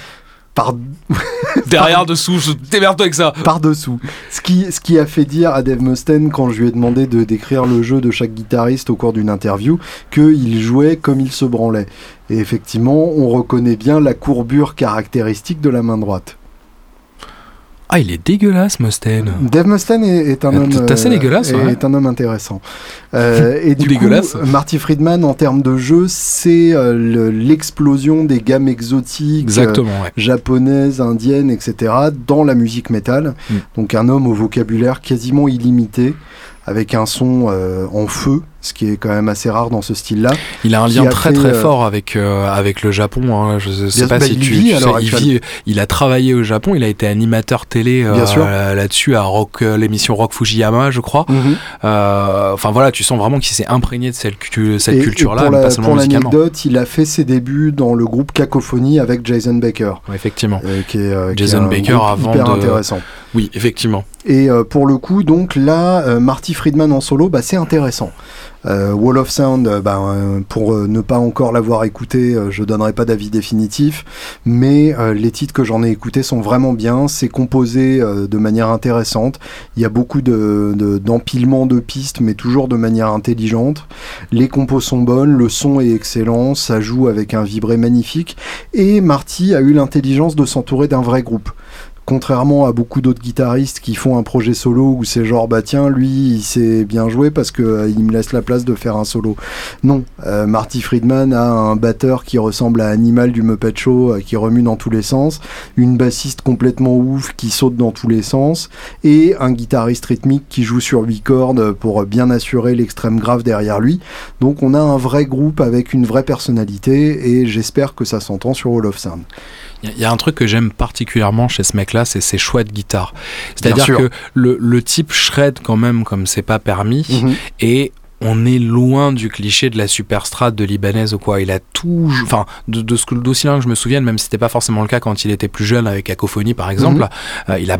Par, derrière, dessous, je- démerde-toi avec ça. par dessous. Ce qui, ce qui a fait dire à Dave Mustaine, quand je lui ai demandé de décrire le jeu de chaque guitariste au cours d'une interview, qu'il jouait comme il se branlait. Et effectivement, on reconnaît bien la courbure caractéristique de la main droite. Ah, il est dégueulasse, Mustaine. Dave Mustaine est, est un Euh, homme assez dégueulasse, est, ouais. est un homme intéressant. Euh, et du dégueulasse. coup, Marty Friedman en termes de jeu, c'est euh, le- l'explosion des gammes exotiques, euh, ouais. japonaises, indiennes, etc., dans la musique métal. Mm. Donc un homme au vocabulaire quasiment illimité, avec un son euh, en feu, ce qui est quand même assez rare dans ce style-là. Il a un qui lien a très fait, très euh, fort avec, euh, avec le Japon. hein. Je sais Bien- pas bah, si il tu, vit tu sais, il, vit- il a travaillé au Japon, il a été animateur télé euh, là-dessus à Rock, euh, l'émission Rock Fujiyama, je crois. Mhm. Euh, Enfin voilà, tu sens vraiment qu'il s'est imprégné de cette, cu- cette Et- et culture-là, pour mais la- pas seulement pour l'anecdote, il a fait ses débuts dans le groupe Cacophonie avec Jason Baker, Ouais, effectivement. qui est, qui est Jason un Baker avant hyper de- intéressant. Oui, effectivement. Et pour le coup, donc là, Marty Friedman en solo, bah, c'est intéressant. Euh, Wall of Sound, euh, bah, euh, pour ne pas encore l'avoir écouté, je donnerai pas d'avis définitif, mais les titres que j'en ai écoutés sont vraiment bien. C'est composé de manière intéressante. Il y a beaucoup de, de- d'empilement de pistes, mais toujours de manière intelligente. Les compos sont bonnes, le son est excellent, ça joue avec un vibré magnifique. Et Marty a eu l'intelligence de s'entourer d'un vrai groupe contrairement à beaucoup d'autres guitaristes qui font un projet solo où c'est genre bah tiens lui il sait bien jouer parce que euh, il me laisse la place de faire un solo. Non, euh, Marty Friedman a un batteur qui ressemble à Animal du Muppet euh, qui remue dans tous les sens, une bassiste complètement ouf qui saute dans tous les sens et un guitariste rythmique qui joue sur huit cordes pour bien assurer l'extrême grave derrière lui. Donc on a un vrai groupe avec une vraie personnalité et j'espère que ça s'entend sur Hall of Sound. Il y a- il y, a un truc que j'aime particulièrement chez ce mec-là, c'est ses choix de guitare. C'est-à-dire que le, le type shred quand même comme c'est pas permis, Mhm. et on est loin du cliché de la superstrate de libanaise ou quoi. Il a tout, enfin, de, de ce que d'aussi loin que je me souvienne, même si c'était pas forcément le cas quand il était plus jeune avec Cacophonie par exemple, Mhm. euh, il a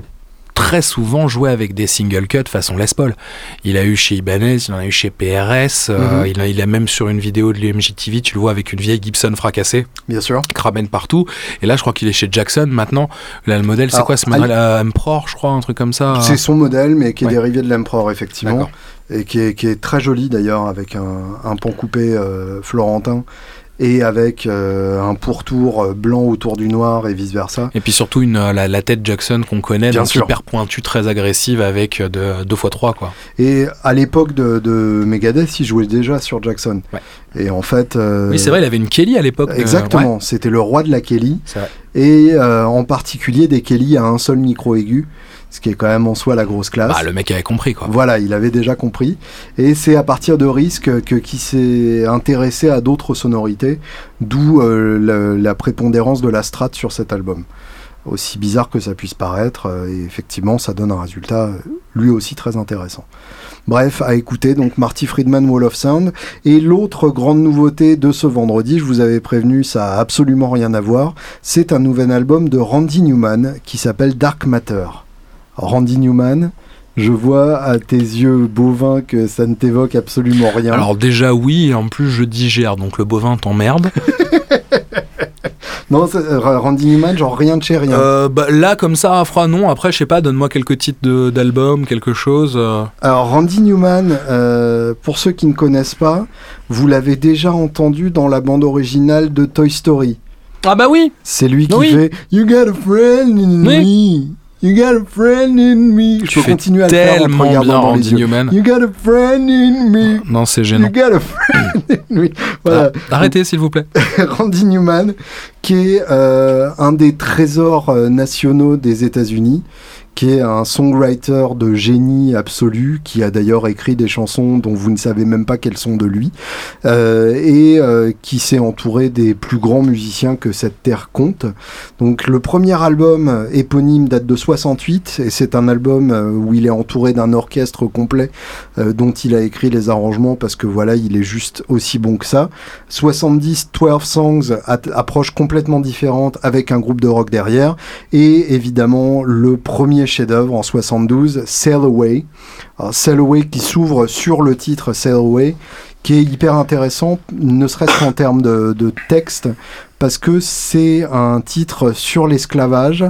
très souvent joué avec des single cuts façon Les Paul. Il a eu chez Ibanez, il en a eu chez PRS, euh, Mhm. il, a, il a même sur une vidéo de l'UMJTV, tu le vois avec une vieille Gibson fracassée Bien sûr. qui ramène partout. Et là, je crois qu'il est chez Jackson maintenant. Là, le modèle, c'est Alors, quoi ce modèle Emperor, je crois, un truc comme ça. C'est son modèle, mais qui est Ouais. dérivé de l'Emperor, effectivement. Et qui est, qui est très joli d'ailleurs, avec un, un pont coupé euh, florentin et avec euh, un pourtour euh, blanc autour du noir et vice-versa. Et puis surtout une, euh, la, la tête Jackson qu'on connaît, Bien donc sûr. hyper pointue, très agressive avec euh, de, 2x3 quoi. Et à l'époque de, de Megadeth, il jouait déjà sur Jackson. Ouais. Et en fait. euh, Oui, c'est vrai, il avait une Kelly à l'époque. Exactement, ouais, c'était le roi de la Kelly. Et en particulier des Kelly à un seul micro aigu, ce qui est quand même en soi la grosse classe. Bah, le mec avait compris quoi. Voilà, il avait déjà compris. Et c'est à partir de Risk que qui s'est intéressé à d'autres sonorités, d'où euh, la, la prépondérance de la strat sur cet album. Aussi bizarre que ça puisse paraître, euh, et effectivement, ça donne un résultat euh, lui aussi très intéressant. Bref, à écouter donc Marty Friedman Wall of Sound. Et l'autre grande nouveauté de ce vendredi, je vous avais prévenu, ça a absolument rien à voir, c'est un nouvel album de Randy Newman qui s'appelle Dark Matter. Randy Newman, Je vois à tes yeux bovins que ça ne t'évoque absolument rien. Alors déjà oui, et en plus je digère, donc le bovin t'emmerde. non, euh, Randy Newman, genre rien de chez rien. Euh, bah, là comme ça à froid non, après je sais pas, donne-moi quelques titres d'albums, quelque chose. euh. Alors Randy Newman, euh, pour ceux qui ne connaissent pas, vous l'avez déjà entendu dans la bande originale de Toy Story. Ah bah oui C'est lui qui Oui. fait You got a friend in Oui. me. You got a friend in me. Je Tu peux continuer à le faire en regardant bien dans les Randy yeux. Newman. You got a friend in me. Non c'est You gênant. got a friend in me. Voilà. Ah, arrêtez s'il vous plaît. Randy Newman, qui est euh, un des trésors euh, nationaux des États-Unis, qui est un songwriter de génie absolu, qui a d'ailleurs écrit des chansons dont vous ne savez même pas qu'elles sont de lui, euh, et euh, qui s'est entouré des plus grands musiciens que cette terre compte. Donc le premier album éponyme date de 68, et c'est un album euh, où il est entouré d'un orchestre complet dont il a écrit les arrangements, parce que voilà, il est juste aussi bon que ça. 70 12 songs, approche complètement différente avec un groupe de rock derrière. Et évidemment, le premier chef-d'œuvre en 72, Sail Away. Alors, Sail Away qui s'ouvre sur le titre Sail Away, qui est hyper intéressant, ne serait-ce qu'en termes de, texte, parce que c'est un titre sur l'esclavage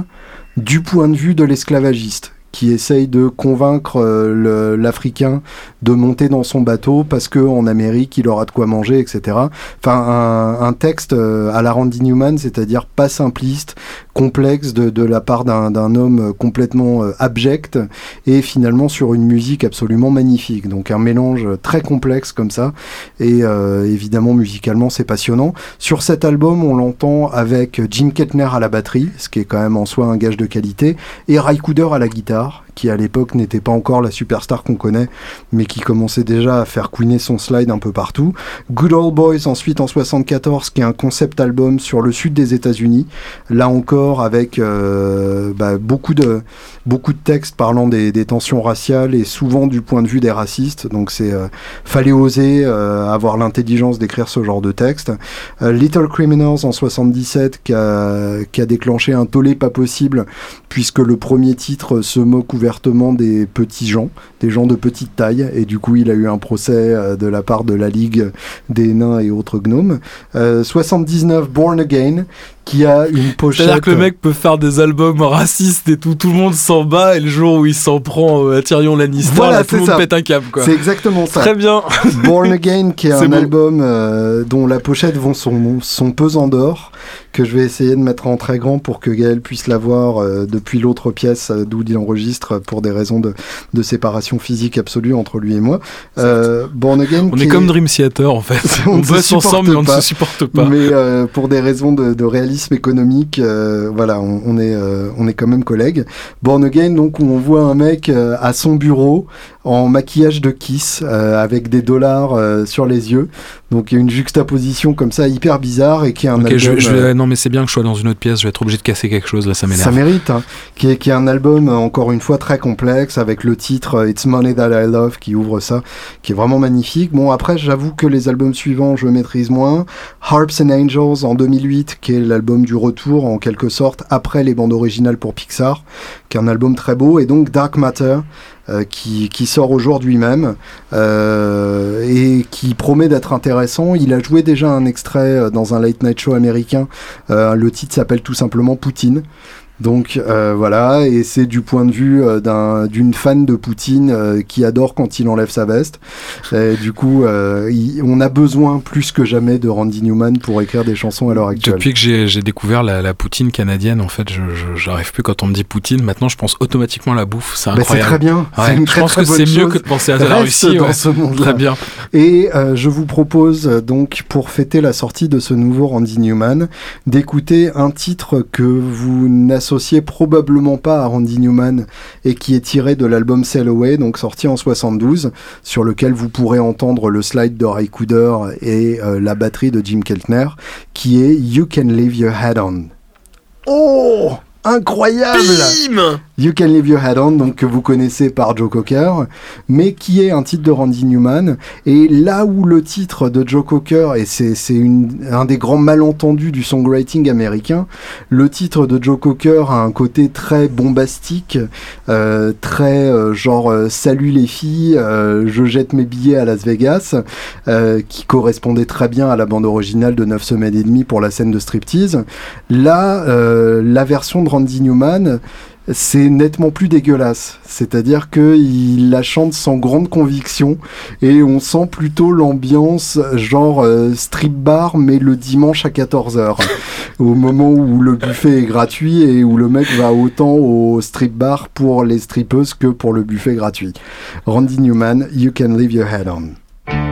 du point de vue de l'esclavagiste qui essaye de convaincre euh, l'Africain de monter dans son bateau parce que en Amérique il aura de quoi manger, etc. Enfin, un, un texte euh, à la Randy Newman, c'est-à-dire pas simpliste, complexe de, de la part d'un homme complètement euh, abject et finalement sur une musique absolument magnifique. Donc un mélange très complexe comme ça et euh, évidemment musicalement c'est passionnant. Sur cet album, on l'entend avec Jim Kettner à la batterie, ce qui est quand même en soi un gage de qualité, et Ray Cooder à la guitare, qui à l'époque n'était pas encore la superstar qu'on connaît, mais qui commençait déjà à faire couiner son slide un peu partout. Good Old Boys ensuite en 74, qui est un concept album sur le sud des États-Unis, là encore avec euh, bah, beaucoup de beaucoup de textes parlant des, tensions raciales et souvent du point de vue des racistes. Donc c'est euh, fallait oser euh, avoir l'intelligence d'écrire ce genre de texte. Little Criminals en 77 qui a, qui a déclenché un tollé pas possible puisque le premier titre se moque ouvertement des petits gens, des gens de petite taille et du coup il a eu un procès euh, de la part de la Ligue des nains et autres gnomes. Euh, 79 Born Again qui a une pochette C'est-à-dire que le mec peut faire des albums racistes et tout, tout le monde s'en bat et le jour où il s'en prend euh, à Tyrion Lannister, Voilà, là, tout le monde ça. pète un câble c'est exactement ça. Très bien. Born Again, qui est, un album euh, dont la pochette vont son, son pesant d'or, que je vais essayer de mettre en très grand pour que Gaël puisse la voir euh, depuis l'autre pièce euh, d'où il enregistre pour des raisons de, de séparation physique absolue entre lui et moi. Euh, Born Again, On est comme Dream Theater en fait. On On, bosse ensemble mais on ne se supporte pas. mais euh, pour des raisons de, de économique, euh, voilà, on, est euh, on est quand même collègues. Born Again, donc on voit un mec euh, à son bureau en maquillage de Kiss euh, avec des dollars euh, sur les yeux. Donc il y a une juxtaposition comme ça hyper bizarre et qui est un Ok, album. je, je vais- euh, non mais c'est bien que je sois dans une autre pièce, je vais être obligé de casser quelque chose là, ça m'énerve. ça mérite, hein, qui, est, qui est un album encore une fois très complexe avec le titre It's Money That I Love qui ouvre ça, qui est vraiment magnifique. Bon après j'avoue que les albums suivants je maîtrise moins. Harps and Angels en 2008 qui est l'album du retour en quelque sorte après les bandes originales pour Pixar, qui est un album très beau et donc Dark Matter. Euh, qui, sort aujourd'hui même euh, et qui promet d'être intéressant. Il a joué déjà un extrait euh, dans un late night show américain. Le titre s'appelle tout simplement Poutine. Donc euh, voilà, et c'est du point de vue euh, d'un- d'une fan de Poutine euh, qui adore quand il enlève sa veste. Et du coup, euh, il- on a besoin plus que jamais de Randy Newman pour écrire des chansons à l'heure actuelle. Depuis que j'ai découvert la, la poutine canadienne, en fait, je je- j'arrive plus quand on me dit poutine. Maintenant, je pense automatiquement à la bouffe. C'est Bah, c'est incroyable. très bien. Ouais, c'est une je très, pense très que c'est mieux que de penser à la Russie. dans ouais. ce monde-là. Très bien. Et euh, je vous propose euh, donc, pour fêter la sortie de ce nouveau Randy Newman, d'écouter un titre que vous n'associez probablement pas à Randy Newman et qui est tiré de l'album Sail Away, donc sorti en 72, sur lequel vous pourrez entendre le slide de Ray Cooder et euh, la batterie de Jim Keltner, qui est You Can Leave Your Head On. Oh incroyable Bim You Can Leave Your Head On, donc que vous connaissez par Joe Cocker, mais qui est un titre de Randy Newman. Et là où le titre de Joe Cocker, et c'est un des grands malentendus du songwriting américain, le titre de Joe Cocker a un côté très bombastique, euh, très euh, genre euh, salut les filles, je jette mes billets à Las Vegas, qui correspondait très bien à la bande originale de 9 semaines et demie pour la scène de striptease. Là, la version de Randy Newman, c'est nettement plus dégueulasse. C'est-à-dire qu'il la chante sans grande conviction et on sent plutôt l'ambiance genre euh, strip bar mais le dimanche à 14h. au moment où le buffet est gratuit et où le mec va autant au strip bar pour les strippeuses que pour le buffet gratuit. Randy Newman, You Can Leave Your Head On.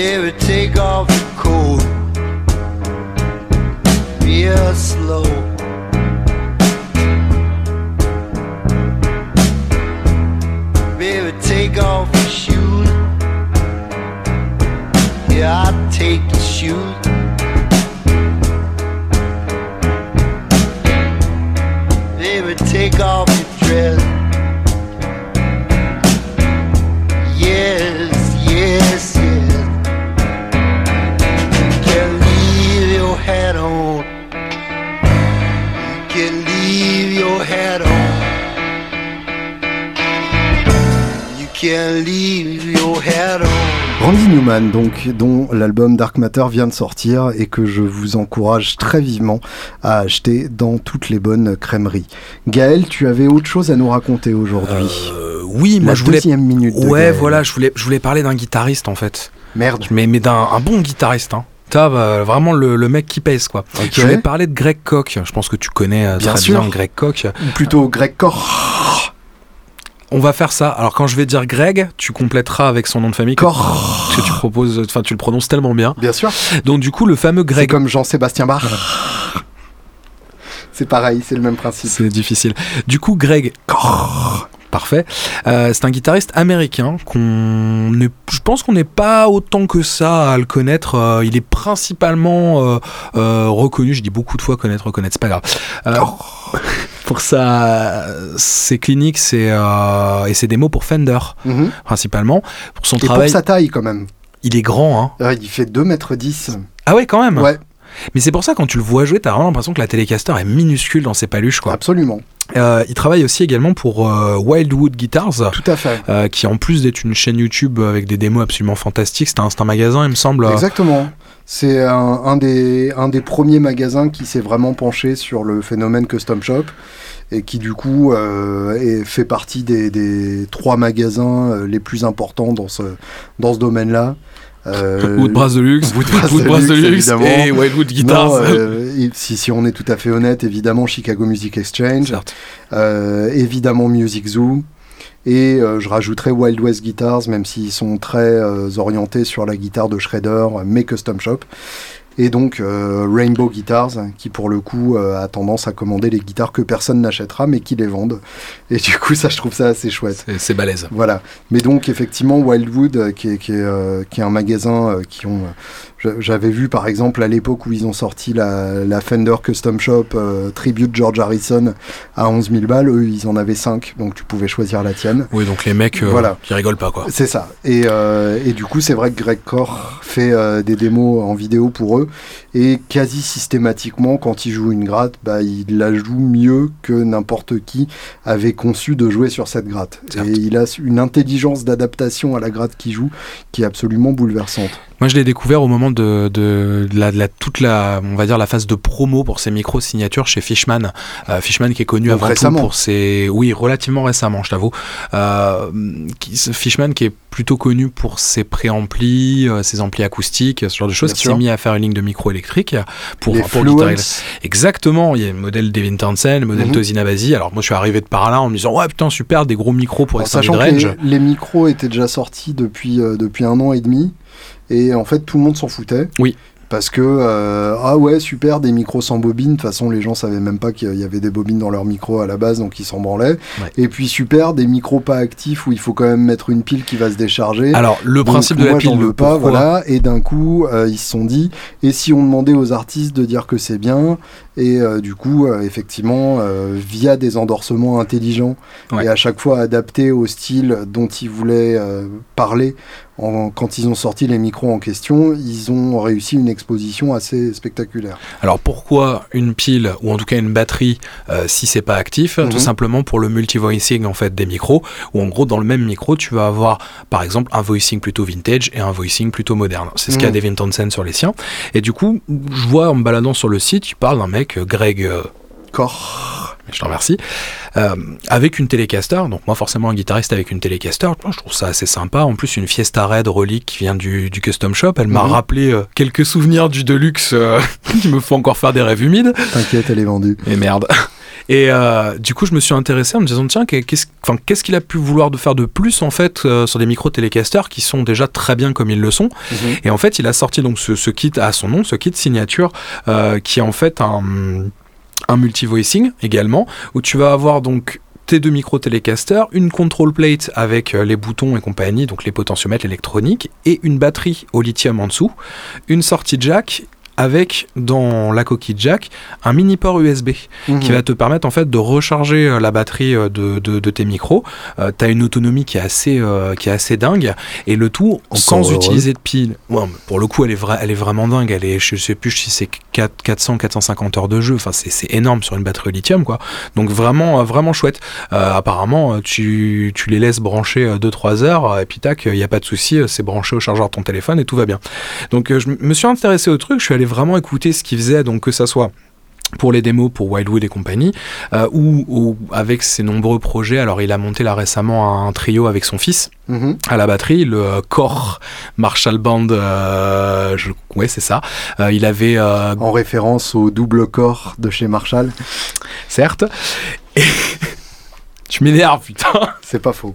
Baby, take off your coat real slow. Baby, take off your shoes. Yeah, I'll take your shoes. Randy Newman, donc, dont l'album Dark Matter vient de sortir et que je vous encourage très vivement à acheter dans toutes les bonnes crèmeries. Gaël, tu avais autre chose à nous raconter aujourd'hui? Euh, oui, La moi je voulais. deuxième minute. de Ouais, Gaël. voilà, je voulais, je voulais parler d'un guitariste en fait. Merde. Mais, mais d'un un bon guitariste, hein. T'as bah, vraiment le, le mec qui pèse quoi. Je voulais parler de Greg Koch. Je pense que tu connais euh, Bien très sûr. bien Greg Koch. Ou plutôt Greg Corr. On va faire ça. Alors quand je vais dire Greg, tu compléteras avec son nom de famille que, Corr. que tu proposes. Enfin, tu le prononces tellement bien. Bien sûr. Donc du coup, le fameux C'est Greg. comme Jean-Sébastien Bach. C'est pareil, c'est le même principe. C'est difficile. Du coup, Greg. Parfait. Euh, c'est un guitariste américain qu'on je pense qu'on n'est pas autant que ça à le connaître. Euh, il est principalement euh, reconnu. Je dis beaucoup de fois connaître, reconnaître, c'est pas grave. Euh, pour sa, ses cliniques, euh, et ses démos pour Fender Mhm. principalement. Pour son Et pour travail, sa taille quand même. il est grand. Hein. Ouais, il fait 2m10. Ah ouais, quand même. Ouais, Mais c'est pour ça quand tu le vois jouer, t'as vraiment l'impression que la Telecaster est minuscule dans ses paluches. Quoi. absolument. Euh, il travaille aussi également pour euh, Wildwood Guitars. Tout à fait. euh, qui en plus d'être une chaîne YouTube avec des démos absolument fantastiques, c'est un, un magasin, il me semble. Exactement. C'est un, un des, un des premiers magasins qui s'est vraiment penché sur le phénomène custom shop et qui du coup est- fait partie des, des trois magasins les plus importants dans ce, dans ce domaine-là. Euh, Wood Brass Deluxe, Wood Brass Wood et Wildwood Guitars. non, euh, si, si on est tout à fait honnête, évidemment Chicago Music Exchange, euh, évidemment Music Zoo, et euh, je rajouterai Wild West Guitars, même s'ils sont très euh, orientés sur la guitare de Shredder, mais custom shop. Et donc euh, Rainbow Guitars, qui pour le coup euh, a tendance à commander les guitares que personne n'achètera, mais qui les vendent. Et du coup, ça, je trouve ça assez chouette. C'est- balèze. Voilà. Mais donc effectivement Wildwood, euh, qui est, qui est, euh, qui est un magasin euh, qui ont. J'a- J'avais vu par exemple à l'époque où ils ont sorti la, la Fender Custom Shop euh, Tribute George Harrison à 11 000 balles, eux ils en avaient 5, donc tu pouvais choisir la tienne. Oui, donc les mecs, euh, Voilà. qui rigolent pas, quoi. C'est ça. Et, euh, et du coup, c'est vrai que Greg Corr fait euh, des démos en vidéo pour eux. Et quasi systématiquement, quand il joue une gratte, bah, il la joue mieux que n'importe qui avait conçu de jouer sur cette gratte. Certes. Et il a une intelligence d'adaptation à la gratte qu'il joue qui est absolument bouleversante. Moi, je l'ai découvert au moment de, de, de la, de la- toute la, on va dire la phase de promo pour ses micros signatures chez Fishman. Euh, Fishman qui est connu Donc avant récemment. tout pour ses, oui, relativement récemment, je t'avoue. Euh, qui- Fishman qui est plutôt connu pour ses préamplis, euh, ses amplis acoustiques, ce genre de choses, qui s'est mis à faire une ligne de micro électrique pour les pour guitare. Exactement, il y a le modèle Devin Townsend, le modèle. Tosin Abasi. Alors moi je suis arrivé de par là en me disant ouais putain super des gros micros pour En extend sachant que mid-range. les, les micros étaient déjà sortis depuis, euh, depuis un an et demi, et en fait tout le monde s'en foutait. Oui. Parce que, euh, ah ouais, super, des micros sans bobine. De toute façon, les gens savaient même pas qu'il y avait des bobines dans leur micro à la base, donc ils s'en branlaient. Ouais. Et puis super, des micros pas actifs où il faut quand même mettre une pile qui va se décharger. Alors le Donc, principe de la moi, pile, j'en le pas, pourquoi- voilà. Et d'un coup, euh, ils se sont dit, et si on demandait aux artistes de dire que c'est bien, et euh, du coup, euh, effectivement, euh, via des endorsements intelligents Ouais. et à chaque fois adaptés au style dont ils voulaient parler, en- quand ils ont sorti les micros en question, ils ont réussi une exposition assez spectaculaire. Alors pourquoi une pile ou en tout cas une batterie euh, si c'est pas actif? Mhm. Tout simplement pour le multi-voicing en fait des micros où en gros dans le même micro tu vas avoir par exemple un voicing plutôt vintage et un voicing plutôt moderne. C'est ce qu'a Mhm. Devin Townsend sur les siens. Et du coup je vois en me baladant sur le site, il parle d'un mec euh, Greg euh, Corps. je te remercie, euh, avec une Telecaster. Donc moi forcément un guitariste avec une Telecaster, je trouve ça assez sympa. En plus une Fiesta Red Relic qui vient du, du Custom Shop, elle m'a Mhm. rappelé euh, quelques souvenirs du Deluxe euh, qui me font encore faire des rêves humides. T'inquiète, elle est vendue. Et merde. Et euh, du coup, je me suis intéressé en me disant tiens, qu'est-ce qu'est-ce qu'il a pu vouloir de faire de plus en fait euh, sur des micros Telecaster qui sont déjà très bien comme ils le sont. Et en fait, il a sorti donc ce, ce kit à son nom, ce kit signature, euh, qui est en fait un, un multi-voicing également, où tu vas avoir donc tes deux micros Telecaster, une control plate avec les boutons et compagnie, donc les potentiomètres électroniques, et une batterie au lithium en dessous, une sortie jack avec dans la coquille jack un mini port USB Mhm. qui va te permettre en fait de recharger euh, la batterie euh, de, de- de tes micros. Euh, tu as une autonomie qui est assez euh, qui est assez dingue et le tout Encore sans heureux. utiliser de pile. Ouais, pour le coup, elle est vra- elle est vraiment dingue. Elle est je sais plus si c'est 4 400 450 heures de jeu. Enfin, c'est c'est énorme sur une batterie au lithium quoi. Donc vraiment vraiment chouette. Euh, apparemment, tu, tu les laisses brancher 2 3 heures et puis tac, il y a pas de souci, c'est branché au chargeur de ton téléphone et tout va bien. Donc je me suis intéressé au truc, je suis allé vraiment écouter ce qu'il faisait donc que ça soit pour les démos pour Wildwood et compagnie, euh, ou, ou avec ses nombreux projets. Alors, il a monté là récemment un trio avec son fils Mhm. à la batterie, le euh, Core Marshall Band. euh, je, ouais, c'est ça. Euh, il avait, euh, En référence au double corps de chez Marshall. certes, et je m'énerve, putain. C'est pas faux.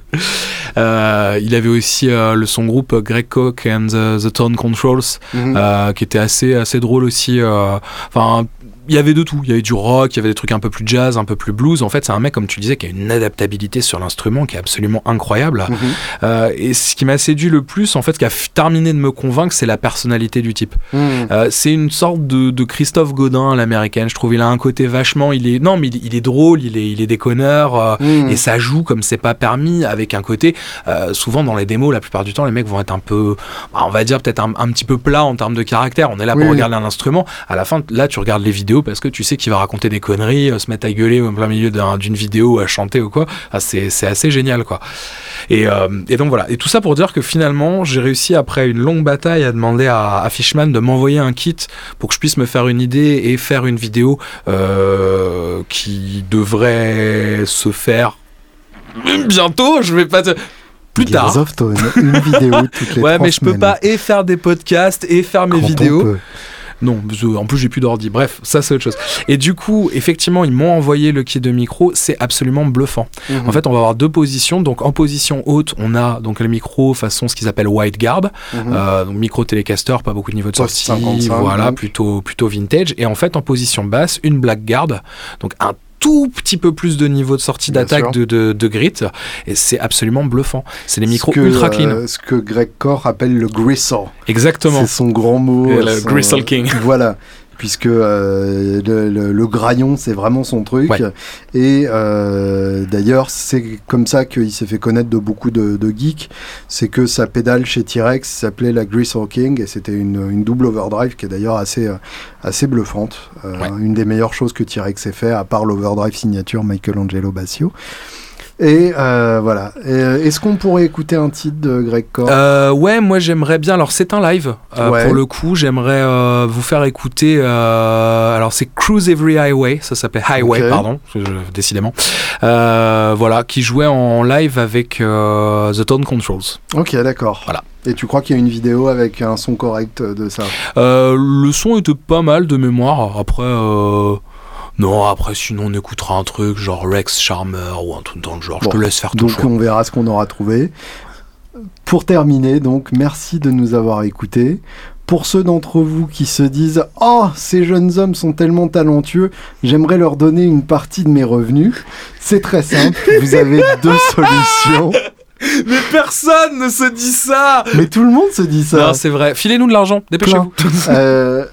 Euh, il avait aussi euh, le son groupe Greg Koch and the, the Tone Controls, Mhm. euh, qui était assez assez drôle aussi. Enfin, il y avait de tout. Il y avait du rock, il y avait des trucs un peu plus jazz, un peu plus blues. En fait, c'est un mec comme tu disais qui a une adaptabilité sur l'instrument qui est absolument incroyable. Mhm. Euh, et ce qui m'a séduit le plus, en fait, qui a terminé de me convaincre, c'est la personnalité du type. Mhm. Euh, c'est une sorte de, de Christophe Godin à l'américaine. Je trouve il a un côté vachement. Il est non, mais il, il est drôle, il est il est déconneur. euh, Mhm. et ça joue comme c'est pas permis avec un côté souvent dans les démos la plupart du temps les mecs vont être un peu bah, on va dire peut-être un, un petit peu plat en termes de caractère on est là Oui, pour regarder un instrument à la fin là tu regardes les vidéos parce que tu sais qu'il va raconter des conneries euh, se mettre à gueuler au plein milieu d'un- d'une vidéo à chanter ou quoi Ah, c'est assez génial quoi et, euh, et donc voilà et tout ça pour dire que finalement j'ai réussi après une longue bataille à demander à, à Fishman de m'envoyer un kit pour que je puisse me faire une idée et faire une vidéo euh, qui devrait se faire bientôt. Je vais pas te... plus Gears tard. of Tone, une vidéo toutes les Ouais, mais je peux semaines. pas et faire des podcasts et faire mes Quand vidéos. Non, en plus j'ai plus d'ordi. Bref, ça c'est autre chose. Et du coup, effectivement, ils m'ont envoyé le kit de micro. C'est absolument bluffant. Mhm. En fait, on va avoir deux positions. Donc en position haute, on a donc le micro façon ce qu'ils appellent wide guard, Mhm. euh, donc micro télécaster, pas beaucoup de niveau de sortie, 55, voilà, plutôt plutôt vintage. Et en fait, en position basse, une black guard, donc un tout petit peu plus de niveau de sortie d'attaque de, de, de grit et c'est absolument bluffant c'est des micros Ce que, ultra clean euh, ce que Greg Core appelle le gristle. exactement C'est son grand mot. Le son- Gristle King. Voilà. Puisque euh, le, le- le graillon, c'est vraiment son truc. Ouais. Et euh, d'ailleurs, c'est comme ça qu'il s'est fait connaître de beaucoup de, de geeks. C'est que sa pédale chez T-Rex s'appelait la Gristle King. Et c'était une, une double overdrive qui est d'ailleurs assez, euh, assez bluffante. Euh, Ouais. Une des meilleures choses que T-Rex ait fait, à part l'overdrive signature Michelangelo Bassio. Et euh, voilà. Euh, Est-ce qu'on pourrait écouter un titre de Greg Core Euh, ouais, moi j'aimerais bien. Alors c'est un live. euh, Ouais. Pour le coup, j'aimerais vous faire écouter. alors c'est Cruise Every Highway. Ça s'appelle Highway, pardon, décidément. Voilà, qui jouait en live avec The Tone Controls. Ok, d'accord. Voilà. Et tu crois qu'il y a une vidéo avec un son correct de ça? Le son était pas mal de mémoire. Après, non, après sinon on écoutera un truc genre Rex Charmer ou un truc dans le genre. Bon, Je te laisse faire ton Donc choix. on verra ce qu'on aura trouvé. Pour terminer, donc, merci de nous avoir écoutés. Pour ceux d'entre vous qui se disent Oh, ces jeunes hommes sont tellement talentueux, j'aimerais leur donner une partie de mes revenus, c'est très simple. Vous avez deux solutions. Mais personne ne se dit ça. Mais tout le monde se dit ça. Non, c'est vrai. Filez-nous de l'argent. Dépêchez-vous. Euh,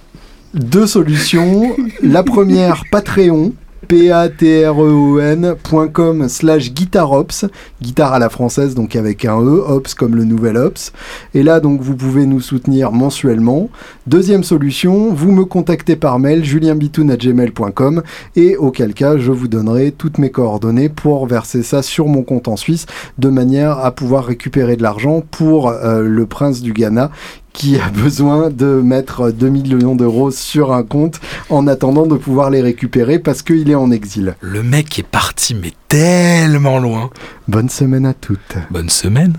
deux solutions. La première, Patreon. p-a-t-r-e-o-n.com slash guitarops, guitare à la française donc avec un E, ops comme le nouvel ops. Et là donc vous pouvez nous soutenir mensuellement. Deuxième solution, vous me contactez par mail julienbitoun@gmail.com et auquel cas je vous donnerai toutes mes coordonnées pour verser ça sur mon compte en Suisse de manière à pouvoir récupérer de l'argent pour euh, le prince du Ghana qui a besoin de mettre 2 millions d'euros sur un compte en attendant de pouvoir les récupérer parce qu'il est en exil. Le mec est parti, mais tellement loin. Bonne semaine à toutes. Bonne semaine.